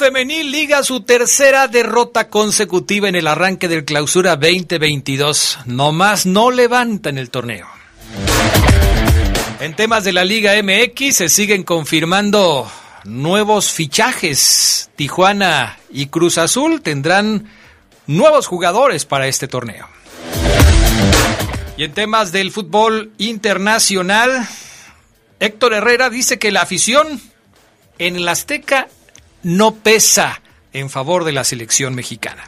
Femenil liga su tercera derrota consecutiva en el arranque del clausura 2022. Nomás no levanta en el torneo. En temas de la Liga MX se siguen confirmando nuevos fichajes. Tijuana y Cruz Azul tendrán nuevos jugadores para este torneo. Y en temas del fútbol internacional, Héctor Herrera dice que la afición en el Azteca no pesa en favor de la selección mexicana.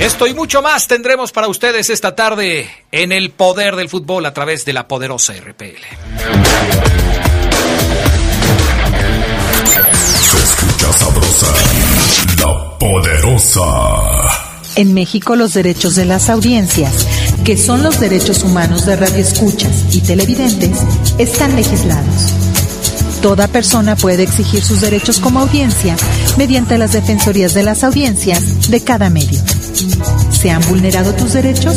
Esto y mucho más tendremos para ustedes esta tarde en el poder del fútbol a través de la poderosa RPL. Se escucha sabrosa, la poderosa. En México los derechos de las audiencias, que son los derechos humanos de radioescuchas y televidentes, están legislados. Toda persona puede exigir sus derechos como audiencia mediante las defensorías de las audiencias de cada medio. ¿Se han vulnerado tus derechos?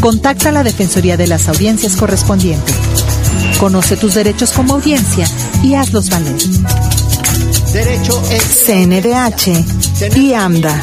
Contacta a la Defensoría de las Audiencias correspondiente. Conoce tus derechos como audiencia y hazlos valer. Derecho CNDH y AMDA.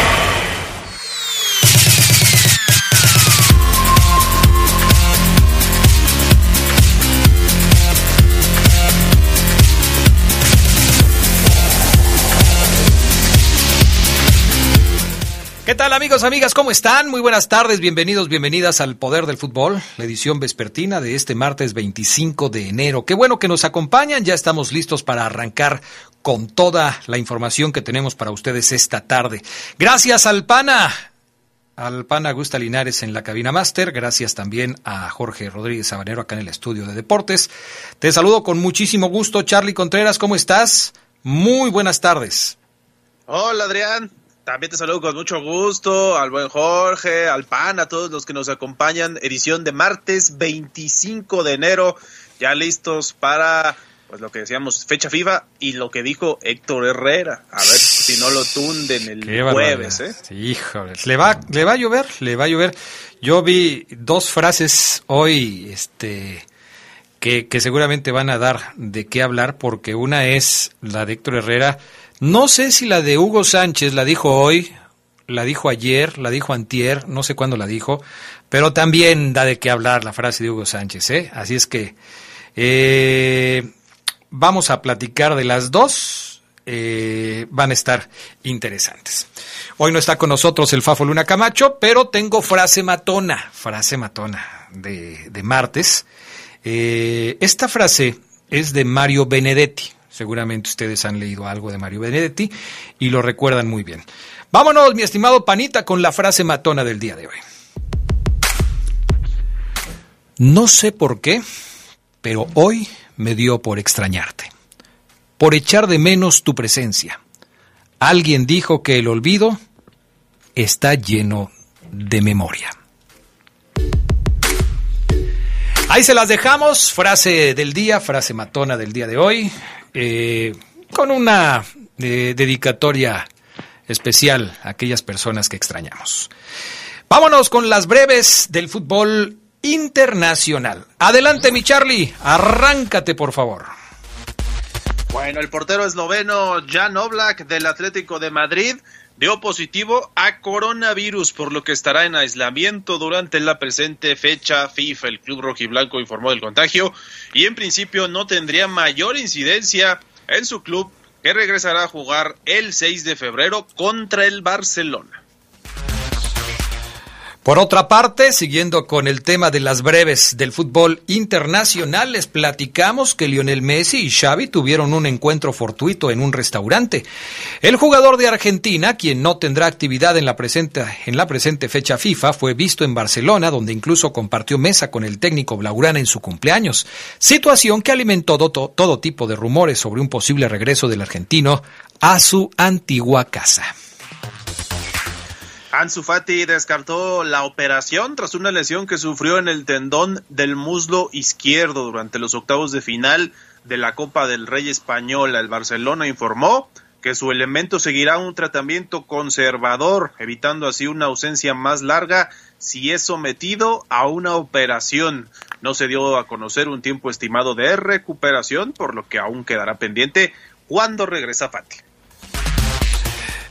¿Qué tal amigos, amigas? ¿Cómo están? Muy buenas tardes, bienvenidos, bienvenidas al Poder del Fútbol, la edición vespertina de este martes 25 de enero. Qué bueno que nos acompañan, ya estamos listos para arrancar con toda la información que tenemos para ustedes esta tarde. Gracias al PANA, al PANA Gusta Linares en la cabina máster, gracias también a Jorge Rodríguez Sabanero acá en el estudio de deportes. Te saludo con muchísimo gusto, Charlie Contreras, ¿cómo estás? Muy buenas tardes. Hola Adrián, también te saludo con mucho gusto al buen Jorge, al PAN, a todos los que nos acompañan. Edición de martes 25 de enero, ya listos para pues lo que decíamos, fecha FIFA y lo que dijo Héctor Herrera. A ver si no lo tunden el Qué jueves. ¿eh? Sí, híjole, le va, le va a llover, le va a llover. Yo vi dos frases hoy, este, que, que seguramente van a dar de qué hablar, porque una es la de Héctor Herrera. No sé si la de Hugo Sánchez la dijo hoy, la dijo ayer, la dijo antier, no sé cuándo la dijo, pero también da de qué hablar la frase de Hugo Sánchez, ¿eh? Así es que eh, vamos a platicar de las dos, eh, van a estar interesantes. Hoy no está con nosotros el Fafo Luna Camacho, pero tengo frase matona, frase matona de, de martes. Eh, esta frase es de Mario Benedetti. Seguramente ustedes han leído algo de Mario Benedetti y lo recuerdan muy bien. Vámonos, mi estimado Panita, con la frase matona del día de hoy. No sé por qué, pero hoy me dio por extrañarte, por echar de menos tu presencia. Alguien dijo que el olvido está lleno de memoria. Ahí se las dejamos, frase del día, frase matona del día de hoy, eh, con una eh, dedicatoria especial a aquellas personas que extrañamos. Vámonos con las breves del fútbol internacional. Adelante, mi Charlie, arráncate por favor. Bueno, el portero esloveno Jan Oblak del Atlético de Madrid dio positivo a coronavirus, por lo que estará en aislamiento durante la presente fecha FIFA. El club rojiblanco informó del contagio y en principio no tendría mayor incidencia en su club que regresará a jugar el 6 de febrero contra el Barcelona. Por otra parte, siguiendo con el tema de las breves del fútbol internacional, les platicamos que Lionel Messi y Xavi tuvieron un encuentro fortuito en un restaurante. El jugador de Argentina, quien no tendrá actividad en la presente, en la presente fecha FIFA, fue visto en Barcelona, donde incluso compartió mesa con el técnico Blaugrana en su cumpleaños, situación que alimentó todo, todo tipo de rumores sobre un posible regreso del argentino a su antigua casa. Ansu Fati descartó la operación tras una lesión que sufrió en el tendón del muslo izquierdo durante los octavos de final de la Copa del Rey Española. El Barcelona informó que su elemento seguirá un tratamiento conservador, evitando así una ausencia más larga si es sometido a una operación. No se dio a conocer un tiempo estimado de recuperación, por lo que aún quedará pendiente cuando regresa Fati.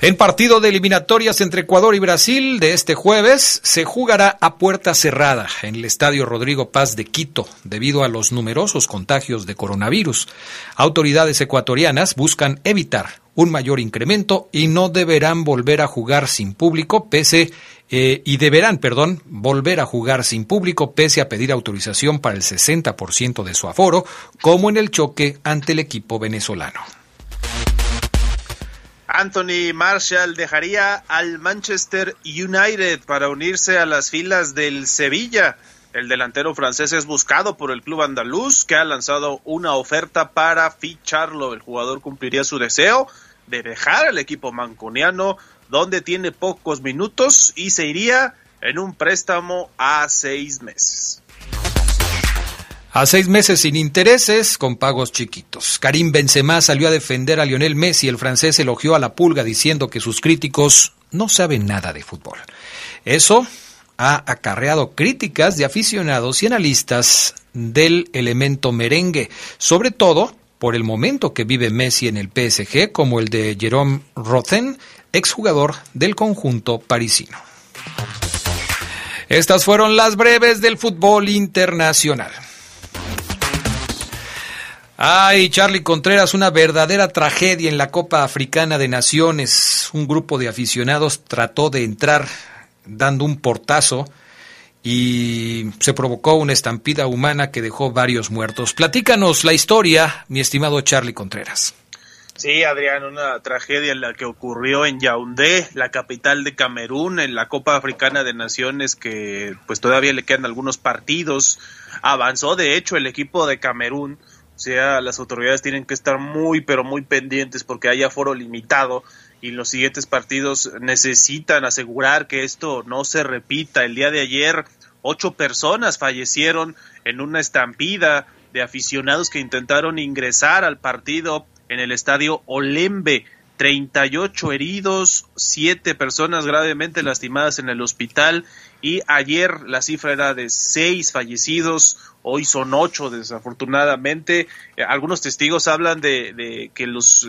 En partido de eliminatorias entre Ecuador y Brasil de este jueves se jugará a puerta cerrada en el Estadio Rodrigo Paz de Quito debido a los numerosos contagios de coronavirus. Autoridades ecuatorianas buscan evitar un mayor incremento y no deberán volver a jugar sin público pese eh, y deberán, perdón, volver a jugar sin público pese a pedir autorización para el 60% de su aforo, como en el choque ante el equipo venezolano. Anthony Marshall dejaría al Manchester United para unirse a las filas del Sevilla. El delantero francés es buscado por el club andaluz que ha lanzado una oferta para ficharlo. El jugador cumpliría su deseo de dejar el equipo mancuniano donde tiene pocos minutos y se iría en un préstamo a seis meses. A seis meses sin intereses, con pagos chiquitos. Karim Benzema salió a defender a Lionel Messi. El francés elogió a la pulga diciendo que sus críticos no saben nada de fútbol. Eso ha acarreado críticas de aficionados y analistas del elemento merengue, sobre todo por el momento que vive Messi en el PSG, como el de Jerome Roten, exjugador del conjunto parisino. Estas fueron las breves del fútbol internacional. Ay, Charlie Contreras, una verdadera tragedia en la Copa Africana de Naciones. Un grupo de aficionados trató de entrar dando un portazo y se provocó una estampida humana que dejó varios muertos. Platícanos la historia, mi estimado Charlie Contreras. Sí, Adrián, una tragedia en la que ocurrió en Yaoundé, la capital de Camerún, en la Copa Africana de Naciones, que pues todavía le quedan algunos partidos. Avanzó, de hecho, el equipo de Camerún sea, las autoridades tienen que estar muy, pero muy pendientes porque hay aforo limitado y los siguientes partidos necesitan asegurar que esto no se repita. El día de ayer, ocho personas fallecieron en una estampida de aficionados que intentaron ingresar al partido en el estadio Olembe. 38 heridos, siete personas gravemente lastimadas en el hospital y ayer la cifra era de seis fallecidos, hoy son ocho desafortunadamente. Eh, algunos testigos hablan de, que los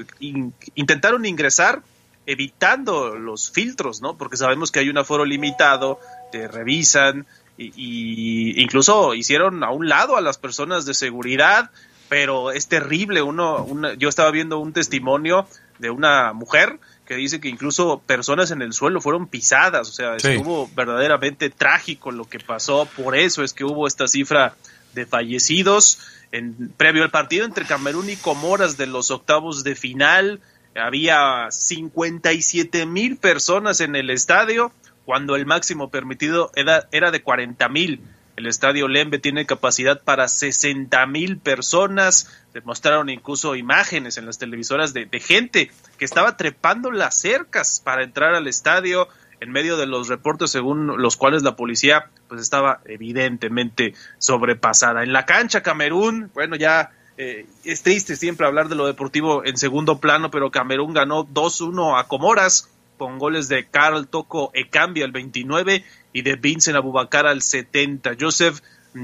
intentaron ingresar evitando los filtros, ¿no? Porque sabemos que hay un aforo limitado, te revisan y, incluso hicieron a un lado a las personas de seguridad, pero es terrible. Uno, yo estaba viendo un testimonio de una mujer que dice que incluso personas en el suelo fueron pisadas, o sea, estuvo verdaderamente trágico lo que pasó, por eso es que hubo esta cifra de fallecidos. En, previo al partido entre Camerún y Comoras de los octavos de final, había 57 mil personas en el estadio, cuando el máximo permitido era, de 40 mil. El estadio Lembe tiene capacidad para 60 mil personas. Demostraron incluso imágenes en las televisoras de gente que estaba trepando las cercas para entrar al estadio en medio de los reportes según los cuales la policía pues estaba evidentemente sobrepasada. En la cancha Camerún, bueno, ya eh, es triste siempre hablar de lo deportivo en segundo plano, pero Camerún ganó 2-1 a Comoras con goles de Carl Toco Ecambia al 29 y de Vincent Abubacar al 70. Joseph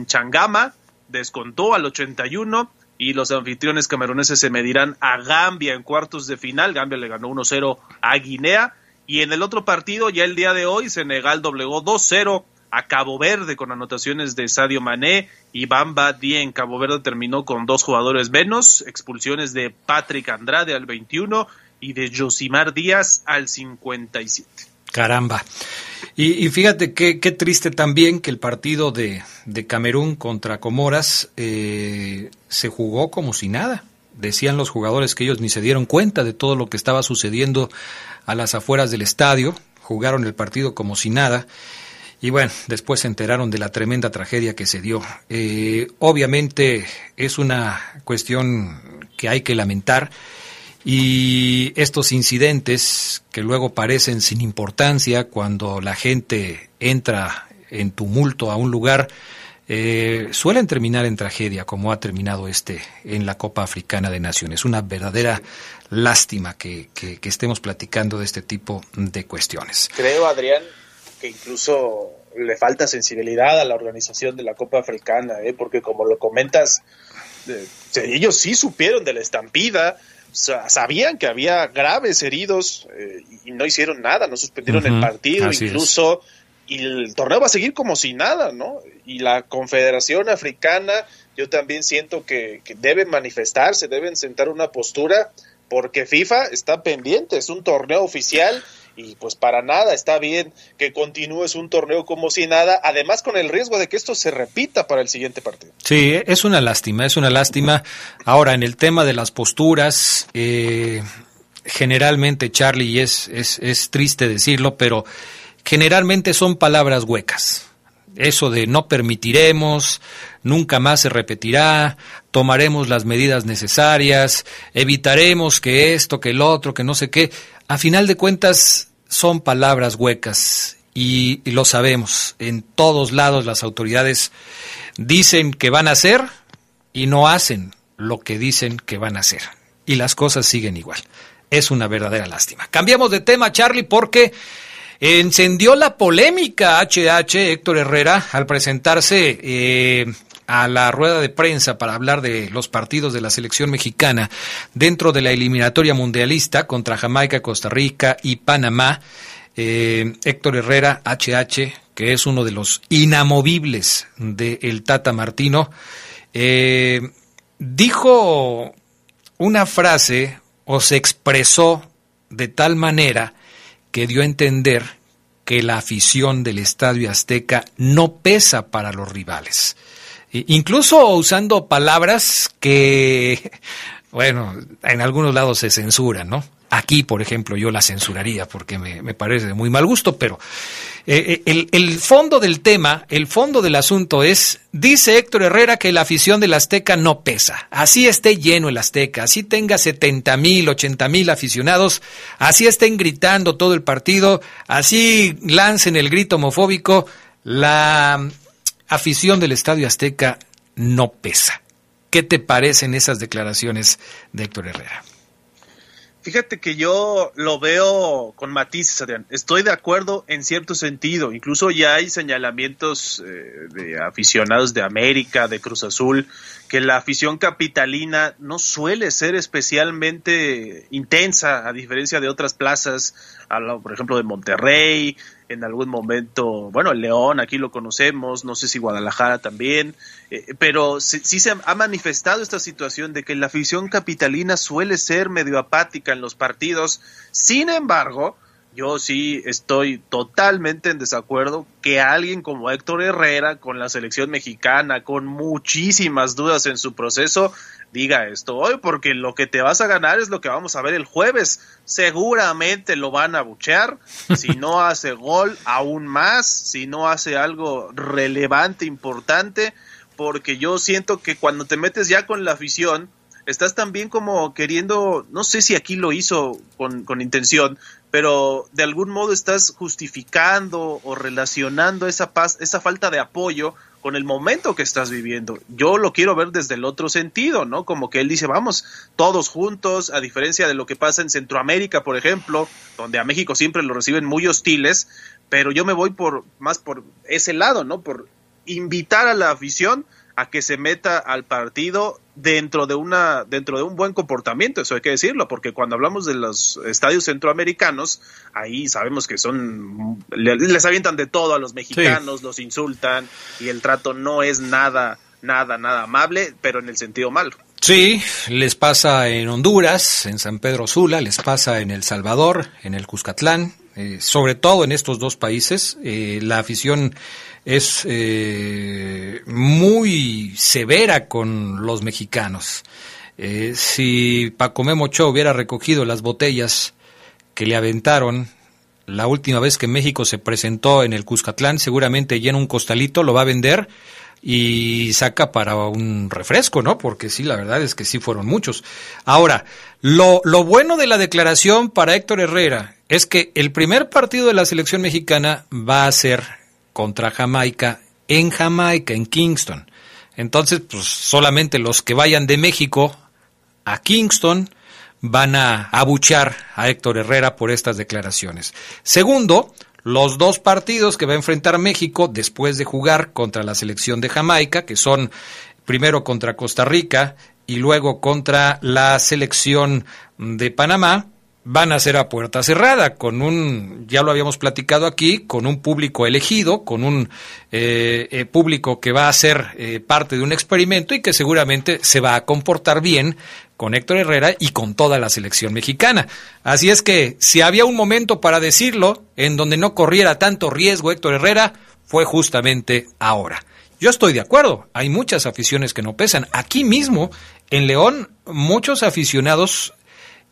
Changama descontó al 81 y los anfitriones cameruneses se medirán a Gambia en cuartos de final. Gambia le ganó 1-0 a Guinea y en el otro partido, ya el día de hoy, Senegal doblegó 2-0 a Cabo Verde con anotaciones de Sadio Mané y Bamba Dien. Cabo Verde terminó con dos jugadores menos, expulsiones de Patrick Andrade al 21 y de Josimar Díaz al 57. Caramba. Y, fíjate qué, triste también que el partido de, Camerún contra Comoras eh, se jugó como si nada. Decían los jugadores que ellos ni se dieron cuenta de todo lo que estaba sucediendo a las afueras del estadio, jugaron el partido como si nada. Y bueno, después se enteraron de la tremenda tragedia que se dio. Eh, obviamente es una cuestión que hay que lamentar y estos incidentes que luego parecen sin importancia cuando la gente entra en tumulto a un lugar, eh, suelen terminar en tragedia, como ha terminado este en la Copa Africana de Naciones. Una verdadera lástima que, que, estemos platicando de este tipo de cuestiones. Creo, Adrián, que incluso le falta sensibilidad a la organización de la Copa Africana, ¿eh? porque como lo comentas, eh, ellos sí supieron de la estampida, sabían que había graves heridos eh, y no hicieron nada, no suspendieron el partido, incluso y el torneo va a seguir como si nada, ¿no? Y la Confederación Africana, yo también siento que, que deben manifestarse, deben sentar una postura, porque FIFA está pendiente, es un torneo oficial y pues para nada está bien que continúes un torneo como si nada, además con el riesgo de que esto se repita para el siguiente partido. Sí, es una lástima, es una lástima. Ahora, en el tema de las posturas, eh, generalmente, Charlie, es, es, es triste decirlo, pero generalmente son palabras huecas. Eso de no permitiremos, nunca más se repetirá, tomaremos las medidas necesarias, evitaremos que esto, que el otro, que no sé qué. A final de cuentas son palabras huecas y, lo sabemos. En todos lados las autoridades dicen que van a hacer y no hacen lo que dicen que van a hacer. Y las cosas siguen igual. Es una verdadera lástima. Cambiamos de tema, Charlie, porque encendió la polémica HH Héctor Herrera al presentarse eh, a la rueda de prensa para hablar de los partidos de la selección mexicana dentro de la eliminatoria mundialista contra Jamaica, Costa Rica y Panamá. Eh, Héctor Herrera, HH, que es uno de los inamovibles del Tata Martino, eh, dijo una frase o se expresó de tal manera que dio a entender que la afición del Estadio Azteca no pesa para los rivales. Incluso usando palabras que, bueno, en algunos lados se censuran, ¿no? Aquí, por ejemplo, yo la censuraría porque me, parece de muy mal gusto, pero eh, eh, el, fondo del tema, el fondo del asunto es, dice Héctor Herrera que la afición del Azteca no pesa. Así esté lleno el Azteca, así tenga 70 mil, 80 mil aficionados, así estén gritando todo el partido, así lancen el grito homofóbico, la afición del Estadio Azteca no pesa. ¿Qué te parecen esas declaraciones de Héctor Herrera? Fíjate que yo lo veo con matices, Adrián. Estoy de acuerdo en cierto sentido. Incluso ya hay señalamientos eh, de aficionados de América, de Cruz Azul, que la afición capitalina no suele ser especialmente intensa, a diferencia de otras plazas, por ejemplo de Monterrey, en algún momento, bueno, el León, aquí lo conocemos, no sé si Guadalajara también, eh, pero sí, se ha manifestado esta situación de que la afición capitalina suele ser medio apática en los partidos, sin embargo, yo sí estoy totalmente en desacuerdo que alguien como Héctor Herrera, con la selección mexicana, con muchísimas dudas en su proceso, diga esto hoy, porque lo que te vas a ganar es lo que vamos a ver el jueves. Seguramente lo van a buchear, si no hace gol, aún más, si no hace algo relevante, importante, porque yo siento que cuando te metes ya con la afición, estás también como queriendo, no sé si aquí lo hizo con, con intención, pero de algún modo estás justificando o relacionando esa paz, esa falta de apoyo con el momento que estás viviendo. Yo lo quiero ver desde el otro sentido, ¿no? Como que él dice, vamos, todos juntos, a diferencia de lo que pasa en Centroamérica, por ejemplo, donde a México siempre lo reciben muy hostiles, pero yo me voy por más por ese lado, ¿no? Por invitar a la afición a que se meta al partido dentro de una dentro de un buen comportamiento eso hay que decirlo porque cuando hablamos de los estadios centroamericanos ahí sabemos que son les avientan de todo a los mexicanos los insultan y el trato no es nada nada nada amable pero en el sentido malo Sí, les pasa en Honduras, en San Pedro Sula, les pasa en El Salvador, en el Cuscatlán, eh, sobre todo en estos dos países. Eh, la afición es eh, muy severa con los mexicanos. Eh, si Paco Memocho hubiera recogido las botellas que le aventaron la última vez que México se presentó en el Cuscatlán, seguramente llena un costalito, lo va a vender y saca para un refresco, ¿no? Porque sí, la verdad es que sí fueron muchos. Ahora, lo, lo bueno de la declaración para Héctor Herrera es que el primer partido de la selección mexicana va a ser contra Jamaica en Jamaica, en Kingston. Entonces, pues solamente los que vayan de México a Kingston van a abuchar a Héctor Herrera por estas declaraciones. Segundo, los dos partidos que va a enfrentar México después de jugar contra la selección de Jamaica, que son primero contra Costa Rica y luego contra la selección de Panamá, van a ser a puerta cerrada, con un, ya lo habíamos platicado aquí, con un público elegido, con un eh, eh, público que va a ser eh, parte de un experimento y que seguramente se va a comportar bien con Héctor Herrera y con toda la selección mexicana. Así es que si había un momento para decirlo en donde no corriera tanto riesgo Héctor Herrera, fue justamente ahora. Yo estoy de acuerdo, hay muchas aficiones que no pesan. Aquí mismo, en León, muchos aficionados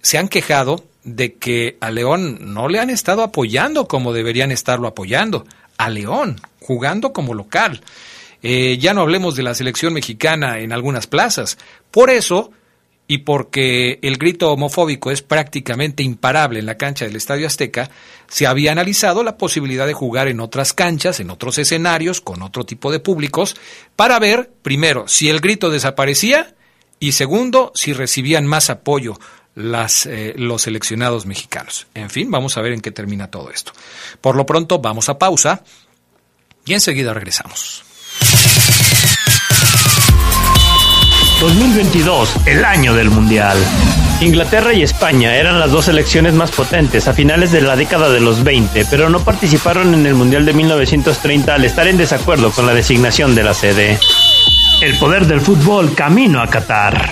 se han quejado de que a León no le han estado apoyando como deberían estarlo apoyando. A León, jugando como local. Eh, ya no hablemos de la selección mexicana en algunas plazas. Por eso, y porque el grito homofóbico es prácticamente imparable en la cancha del Estadio Azteca, se había analizado la posibilidad de jugar en otras canchas, en otros escenarios, con otro tipo de públicos, para ver, primero, si el grito desaparecía y segundo, si recibían más apoyo las, eh, los seleccionados mexicanos. En fin, vamos a ver en qué termina todo esto. Por lo pronto, vamos a pausa y enseguida regresamos. 2022, el año del Mundial. Inglaterra y España eran las dos selecciones más potentes a finales de la década de los 20, pero no participaron en el Mundial de 1930 al estar en desacuerdo con la designación de la sede. El poder del fútbol camino a Qatar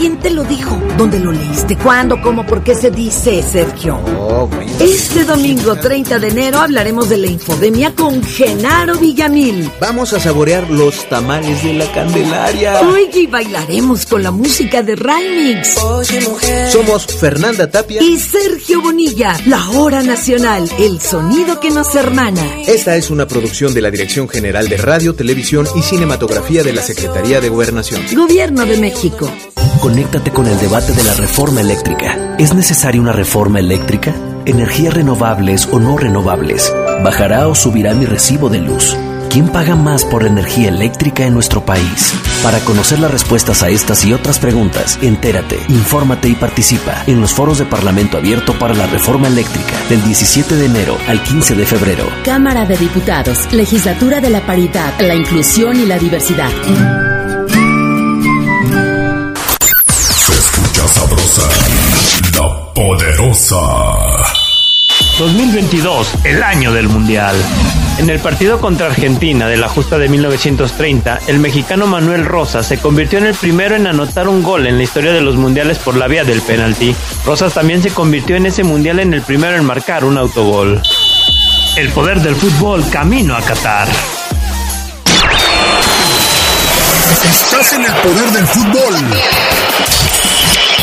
¿Quién te lo dijo? ¿Dónde lo leíste? ¿Cuándo? ¿Cómo? ¿Por qué se dice, Sergio? este domingo 30 de enero hablaremos de la infodemia con Genaro Villamil. Vamos a saborear los tamales de la Candelaria. Oye, y bailaremos con la música de Rymix. Somos Fernanda Tapia y Sergio Bonilla. La Hora Nacional, el sonido que nos hermana. Esta es una producción de la Dirección General de Radio, Televisión y Cinematografía de la Secretaría de Gobernación. Gobierno de México. Conéctate con el debate de la reforma eléctrica. ¿Es necesaria una reforma eléctrica? ¿Energías renovables o no renovables? ¿Bajará o subirá mi recibo de luz? ¿Quién paga más por energía eléctrica en nuestro país? Para conocer las respuestas a estas y otras preguntas, entérate, infórmate y participa en los foros de Parlamento Abierto para la Reforma Eléctrica del 17 de enero al 15 de febrero. Cámara de Diputados, Legislatura de la Paridad, la Inclusión y la Diversidad. Poderosa. 2022, el año del Mundial. En el partido contra Argentina de la justa de 1930, el mexicano Manuel Rosas se convirtió en el primero en anotar un gol en la historia de los mundiales por la vía del penalti. Rosas también se convirtió en ese mundial en el primero en marcar un autogol. El poder del fútbol camino a Qatar. Estás en el poder del fútbol.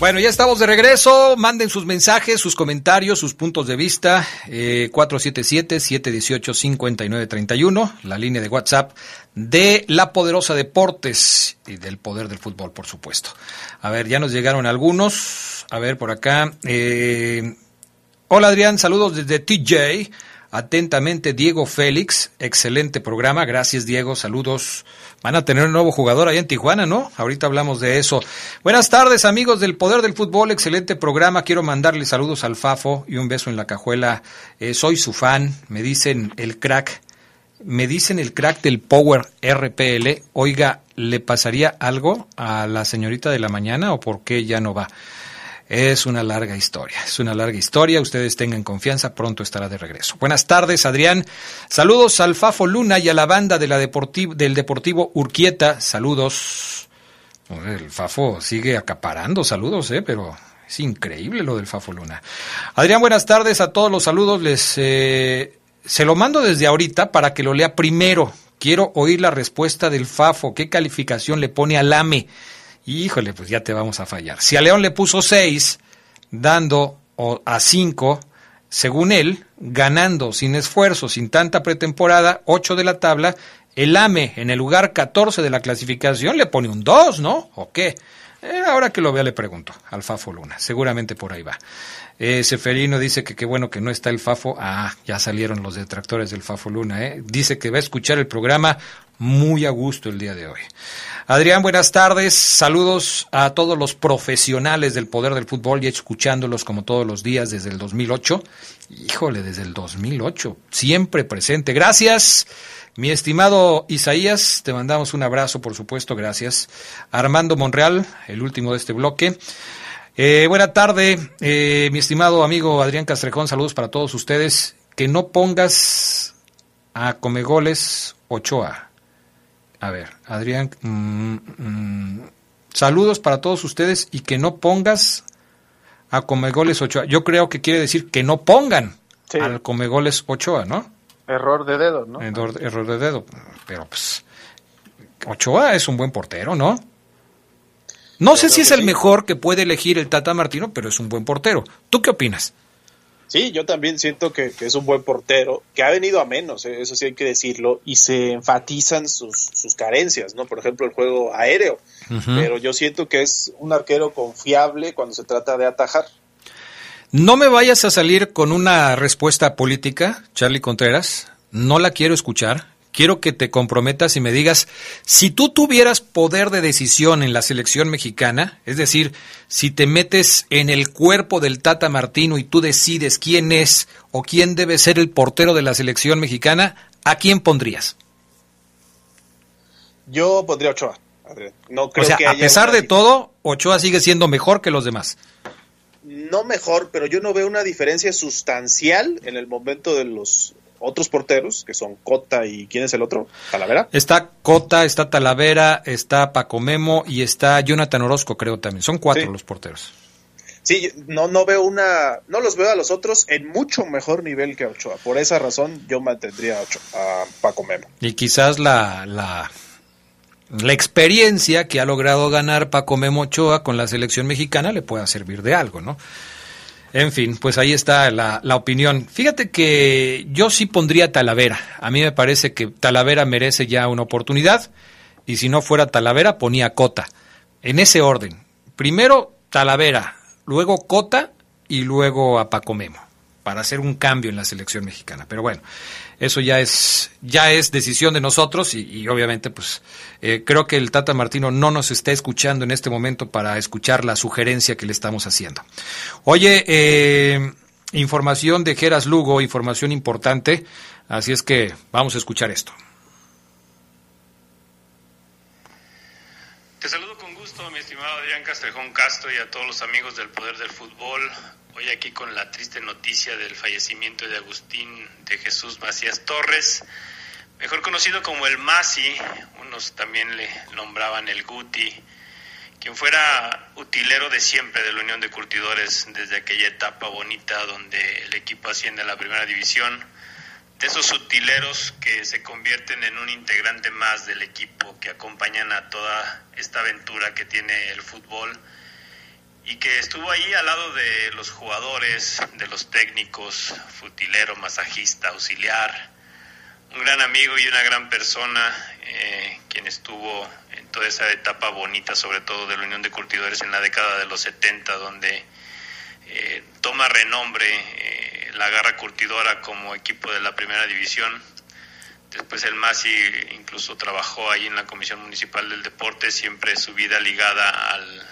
Bueno, ya estamos de regreso. Manden sus mensajes, sus comentarios, sus puntos de vista. Eh, 477-718-5931, la línea de WhatsApp de La Poderosa Deportes y del Poder del Fútbol, por supuesto. A ver, ya nos llegaron algunos. A ver, por acá. Eh, hola Adrián, saludos desde TJ. Atentamente, Diego Félix. Excelente programa. Gracias, Diego. Saludos. Van a tener un nuevo jugador ahí en Tijuana, ¿no? Ahorita hablamos de eso. Buenas tardes, amigos del Poder del Fútbol. Excelente programa. Quiero mandarle saludos al Fafo y un beso en la cajuela. Eh, soy su fan. Me dicen el crack. Me dicen el crack del Power RPL. Oiga, ¿le pasaría algo a la señorita de la mañana o por qué ya no va? Es una larga historia, es una larga historia. Ustedes tengan confianza, pronto estará de regreso. Buenas tardes, Adrián. Saludos al Fafo Luna y a la banda de la del Deportivo Urquieta. Saludos. El Fafo sigue acaparando saludos, ¿eh? pero es increíble lo del Fafo Luna. Adrián, buenas tardes a todos los saludos. Les eh, se lo mando desde ahorita para que lo lea primero. Quiero oír la respuesta del Fafo. ¿Qué calificación le pone al AME? Híjole, pues ya te vamos a fallar. Si a León le puso 6, dando a 5, según él, ganando sin esfuerzo, sin tanta pretemporada, 8 de la tabla, el AME en el lugar 14 de la clasificación le pone un 2, ¿no? ¿O qué? Eh, ahora que lo vea le pregunto al Fafo Luna, seguramente por ahí va. Eh, Seferino dice que qué bueno que no está el Fafo. Ah, ya salieron los detractores del Fafo Luna. ¿eh? Dice que va a escuchar el programa muy a gusto el día de hoy. Adrián, buenas tardes. Saludos a todos los profesionales del poder del fútbol y escuchándolos como todos los días desde el 2008. Híjole, desde el 2008. Siempre presente. Gracias. Mi estimado Isaías, te mandamos un abrazo, por supuesto, gracias. Armando Monreal, el último de este bloque. Eh, buena tarde, eh, mi estimado amigo Adrián Castrejón, saludos para todos ustedes. Que no pongas a Comegoles Ochoa. A ver, Adrián, mm, mm, saludos para todos ustedes y que no pongas a Comegoles Ochoa. Yo creo que quiere decir que no pongan al Comegoles Ochoa, ¿no? Error de dedo, ¿no? Error, error de dedo. Pero pues, Ochoa es un buen portero, ¿no? No sé si es el mejor que puede elegir el Tata Martino, pero es un buen portero. ¿Tú qué opinas? Sí, yo también siento que, es un buen portero, que ha venido a menos, eh, eso sí hay que decirlo, y se enfatizan sus, sus carencias, ¿no? Por ejemplo, el juego aéreo, pero yo siento que es un arquero confiable cuando se trata de atajar. No me vayas a salir con una respuesta política, Charlie Contreras, no la quiero escuchar quiero que te comprometas y me digas, si tú tuvieras poder de decisión en la selección mexicana, es decir, si te metes en el cuerpo del Tata Martino y tú decides quién es o quién debe ser el portero de la selección mexicana, ¿a quién pondrías? Yo pondría Ochoa. No creo o sea, a pesar de todo, Ochoa sigue siendo mejor que los demás. No mejor, pero yo no veo una diferencia sustancial en el momento de los otros porteros, que son Cota y ¿quién es el otro? ¿Talavera? Está Cota, está Talavera, está Paco Memo y está Jonathan Orozco, creo también. Son cuatro los porteros. Sí, no, no veo una, no los veo a los otros en mucho mejor nivel que Ochoa. Por esa razón yo mantendría a, a Paco Memo. Y quizás la, la, la experiencia que ha logrado ganar Paco Memo Ochoa con la selección mexicana le pueda servir de algo, ¿no? En fin, pues ahí está la, opinión. Fíjate que yo sí pondría Talavera. A mí me parece que Talavera merece ya una oportunidad. Y si no fuera Talavera, ponía Cota. En ese orden. Primero Talavera, luego Cota y luego a Paco Memo. Para hacer un cambio en la selección mexicana. Pero bueno, eso ya es, ya es decisión de nosotros y, obviamente pues eh, creo que el Tata Martino no nos está escuchando en este momento para escuchar la sugerencia que le estamos haciendo. Oye, eh, información de Geras Lugo, información importante, así es que vamos a escuchar esto. Te saludo con gusto, mi estimado Adrián Castrejón Castro y a todos los amigos del Poder del Fútbol. Hoy aquí con la triste noticia del fallecimiento de Agustín de Jesús Macías Torres, mejor conocido como el Masi, unos también le nombraban el Guti, quien fuera utilero de siempre de la Unión de Curtidores desde aquella etapa bonita donde el equipo asciende a la primera división, de esos utileros que se convierten en un integrante más del equipo que acompañan a toda esta aventura que tiene el fútbol y que estuvo ahí al lado de los jugadores, de los técnicos, futilero, masajista, auxiliar, un gran amigo y una gran persona, eh, quien estuvo en toda esa etapa bonita, sobre todo de la Unión de Curtidores en la década de los 70, donde eh, toma renombre eh, la garra curtidora como equipo de la primera división. Después el Masi incluso trabajó ahí en la Comisión Municipal del Deporte, siempre su vida ligada al,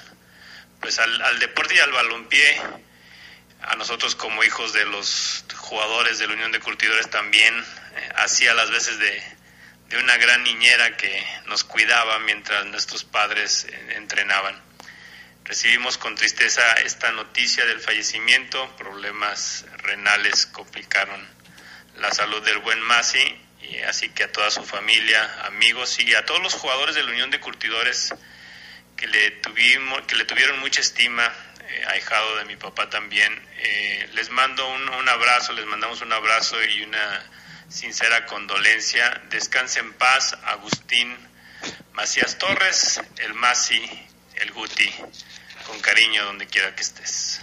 pues al, deporte y al balompié a nosotros como hijos de los jugadores de la Unión de Curtidores también eh, hacía las veces de, de, una gran niñera que nos cuidaba mientras nuestros padres eh, entrenaban. Recibimos con tristeza esta noticia del fallecimiento, problemas renales complicaron la salud del buen Masi, y así que a toda su familia, amigos y a todos los jugadores de la Unión de Curtidores que le, tuvimos, que le tuvieron mucha estima, eh, ahijado de mi papá también. Eh, les mando un, un, abrazo, les mandamos un abrazo y una sincera condolencia. Descanse en paz, Agustín Macías Torres, el Masi, el Guti, con cariño donde quiera que estés.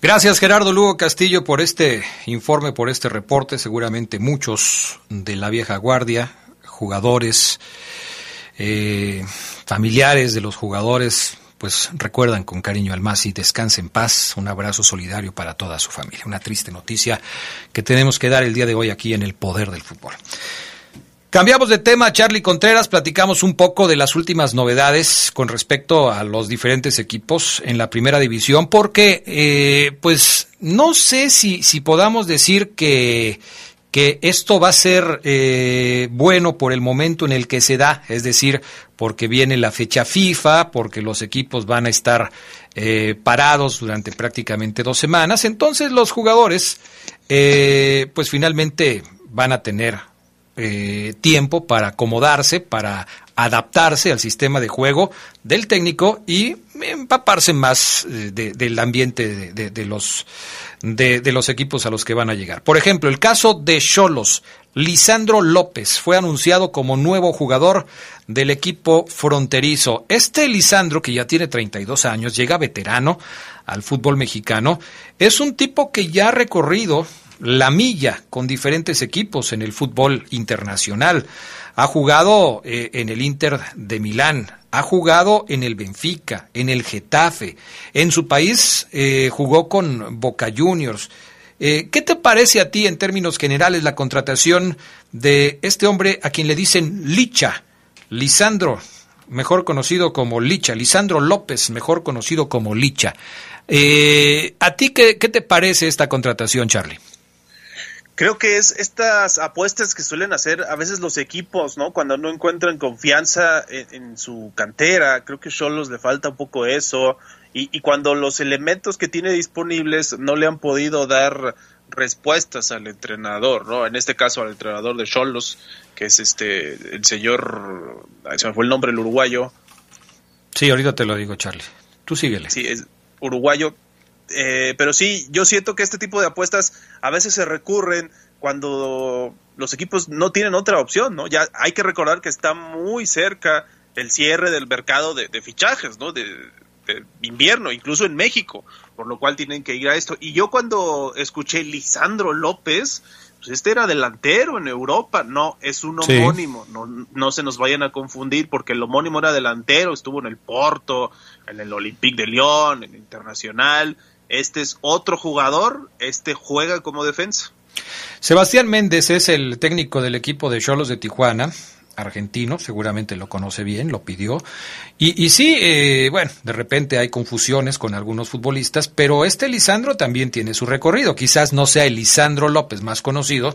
Gracias Gerardo Lugo Castillo por este informe, por este reporte. Seguramente muchos de la vieja guardia, jugadores, eh, familiares de los jugadores, pues recuerdan con cariño al Masi, descanse en paz, un abrazo solidario para toda su familia. Una triste noticia que tenemos que dar el día de hoy aquí en el poder del fútbol. Cambiamos de tema, Charlie Contreras, platicamos un poco de las últimas novedades con respecto a los diferentes equipos en la primera división, porque eh, pues no sé si, si podamos decir que que esto va a ser eh, bueno por el momento en el que se da, es decir, porque viene la fecha FIFA, porque los equipos van a estar eh, parados durante prácticamente dos semanas, entonces los jugadores, pues finalmente van a tener eh, tiempo para acomodarse, para adaptarse al sistema de juego del técnico y empaparse más eh, de, del ambiente de, de, los de, los equipos a los que van a llegar. Por ejemplo, el caso de Cholos, Lisandro López fue anunciado como nuevo jugador del equipo fronterizo. Este Lisandro, que ya tiene 32 años, llega veterano al fútbol mexicano, es un tipo que ya ha recorrido la milla con diferentes equipos en el fútbol internacional. Ha jugado eh, en el Inter de Milán, ha jugado en el Benfica, en el Getafe. En su país eh, jugó con Boca Juniors. Eh, ¿Qué te parece a ti en términos generales la contratación de este hombre a quien le dicen Licha, Lisandro, mejor conocido como Licha, Lisandro López, mejor conocido como Licha? ¿A ti qué te parece esta contratación, Charlie? Creo que es estas apuestas que suelen hacer a veces los equipos, ¿no? Cuando no encuentran confianza en, en su cantera, creo que Cholos le falta un poco eso. Y, y, cuando los elementos que tiene disponibles no le han podido dar respuestas al entrenador, ¿no? En este caso al entrenador de Cholos, que es este, el señor, se me fue el nombre, el uruguayo. Sí, ahorita te lo digo, Charlie. Tú síguele. Sí, es uruguayo, eh, pero sí, yo siento que este tipo de apuestas a veces se recurren cuando los equipos no tienen otra opción, ¿no? Ya hay que recordar que está muy cerca el cierre del mercado de, de fichajes, ¿no? De, de, invierno, incluso en México, por lo cual tienen que ir a esto. Y yo cuando escuché Lisandro López, pues este era delantero en Europa, no, es un homónimo, sí. no, no se nos vayan a confundir, porque el homónimo era delantero, estuvo en el Porto, en el Olympique de Lyon, en el Internacional, este es otro jugador, este juega como defensa. Sebastián Méndez es el técnico del equipo de Cholos de Tijuana. argentino, seguramente lo conoce bien, lo pidió. Y, y sí, eh, bueno, de repente hay confusiones con algunos futbolistas, pero este Lisandro también tiene su recorrido. Quizás no sea el Lisandro López más conocido,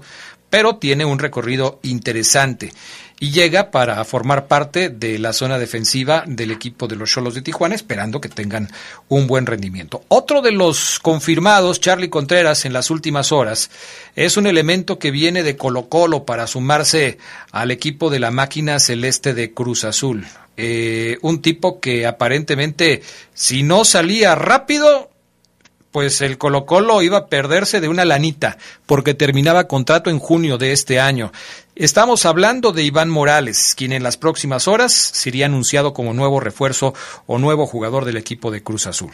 pero tiene un recorrido interesante y llega para formar parte de la zona defensiva del equipo de los Cholos de Tijuana, esperando que tengan un buen rendimiento. Otro de los confirmados, Charlie Contreras, en las últimas horas, es un elemento que viene de Colo Colo para sumarse al equipo de la máquina celeste de Cruz Azul. Eh, un tipo que aparentemente, si no salía rápido, pues el Colo Colo iba a perderse de una lanita, porque terminaba contrato en junio de este año. Estamos hablando de Iván Morales, quien en las próximas horas sería anunciado como nuevo refuerzo o nuevo jugador del equipo de Cruz Azul.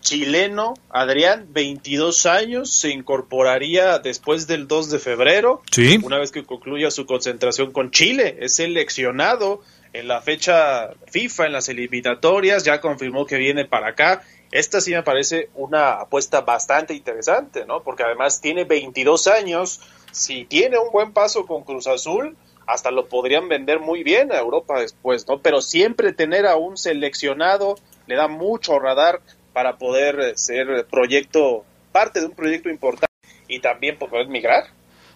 Chileno, Adrián, 22 años, se incorporaría después del 2 de febrero, sí. una vez que concluya su concentración con Chile, es seleccionado en la fecha FIFA, en las eliminatorias, ya confirmó que viene para acá esta sí me parece una apuesta bastante interesante, ¿no? Porque además tiene 22 años, si tiene un buen paso con Cruz Azul, hasta lo podrían vender muy bien a Europa después, ¿no? Pero siempre tener a un seleccionado le da mucho radar para poder ser proyecto, parte de un proyecto importante y también poder migrar.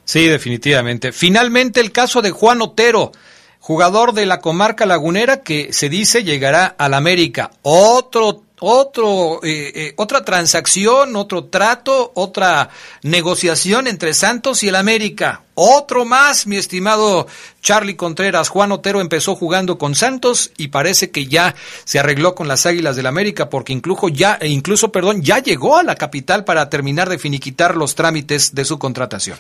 Sí, definitivamente. Finalmente el caso de Juan Otero, jugador de la comarca lagunera que se dice llegará al América. Otro otro, eh, eh, otra transacción, otro trato, otra negociación entre Santos y el América. Otro más, mi estimado Charlie Contreras. Juan Otero empezó jugando con Santos y parece que ya se arregló con las Águilas del América porque incluso ya, e incluso, perdón, ya llegó a la capital para terminar de finiquitar los trámites de su contratación.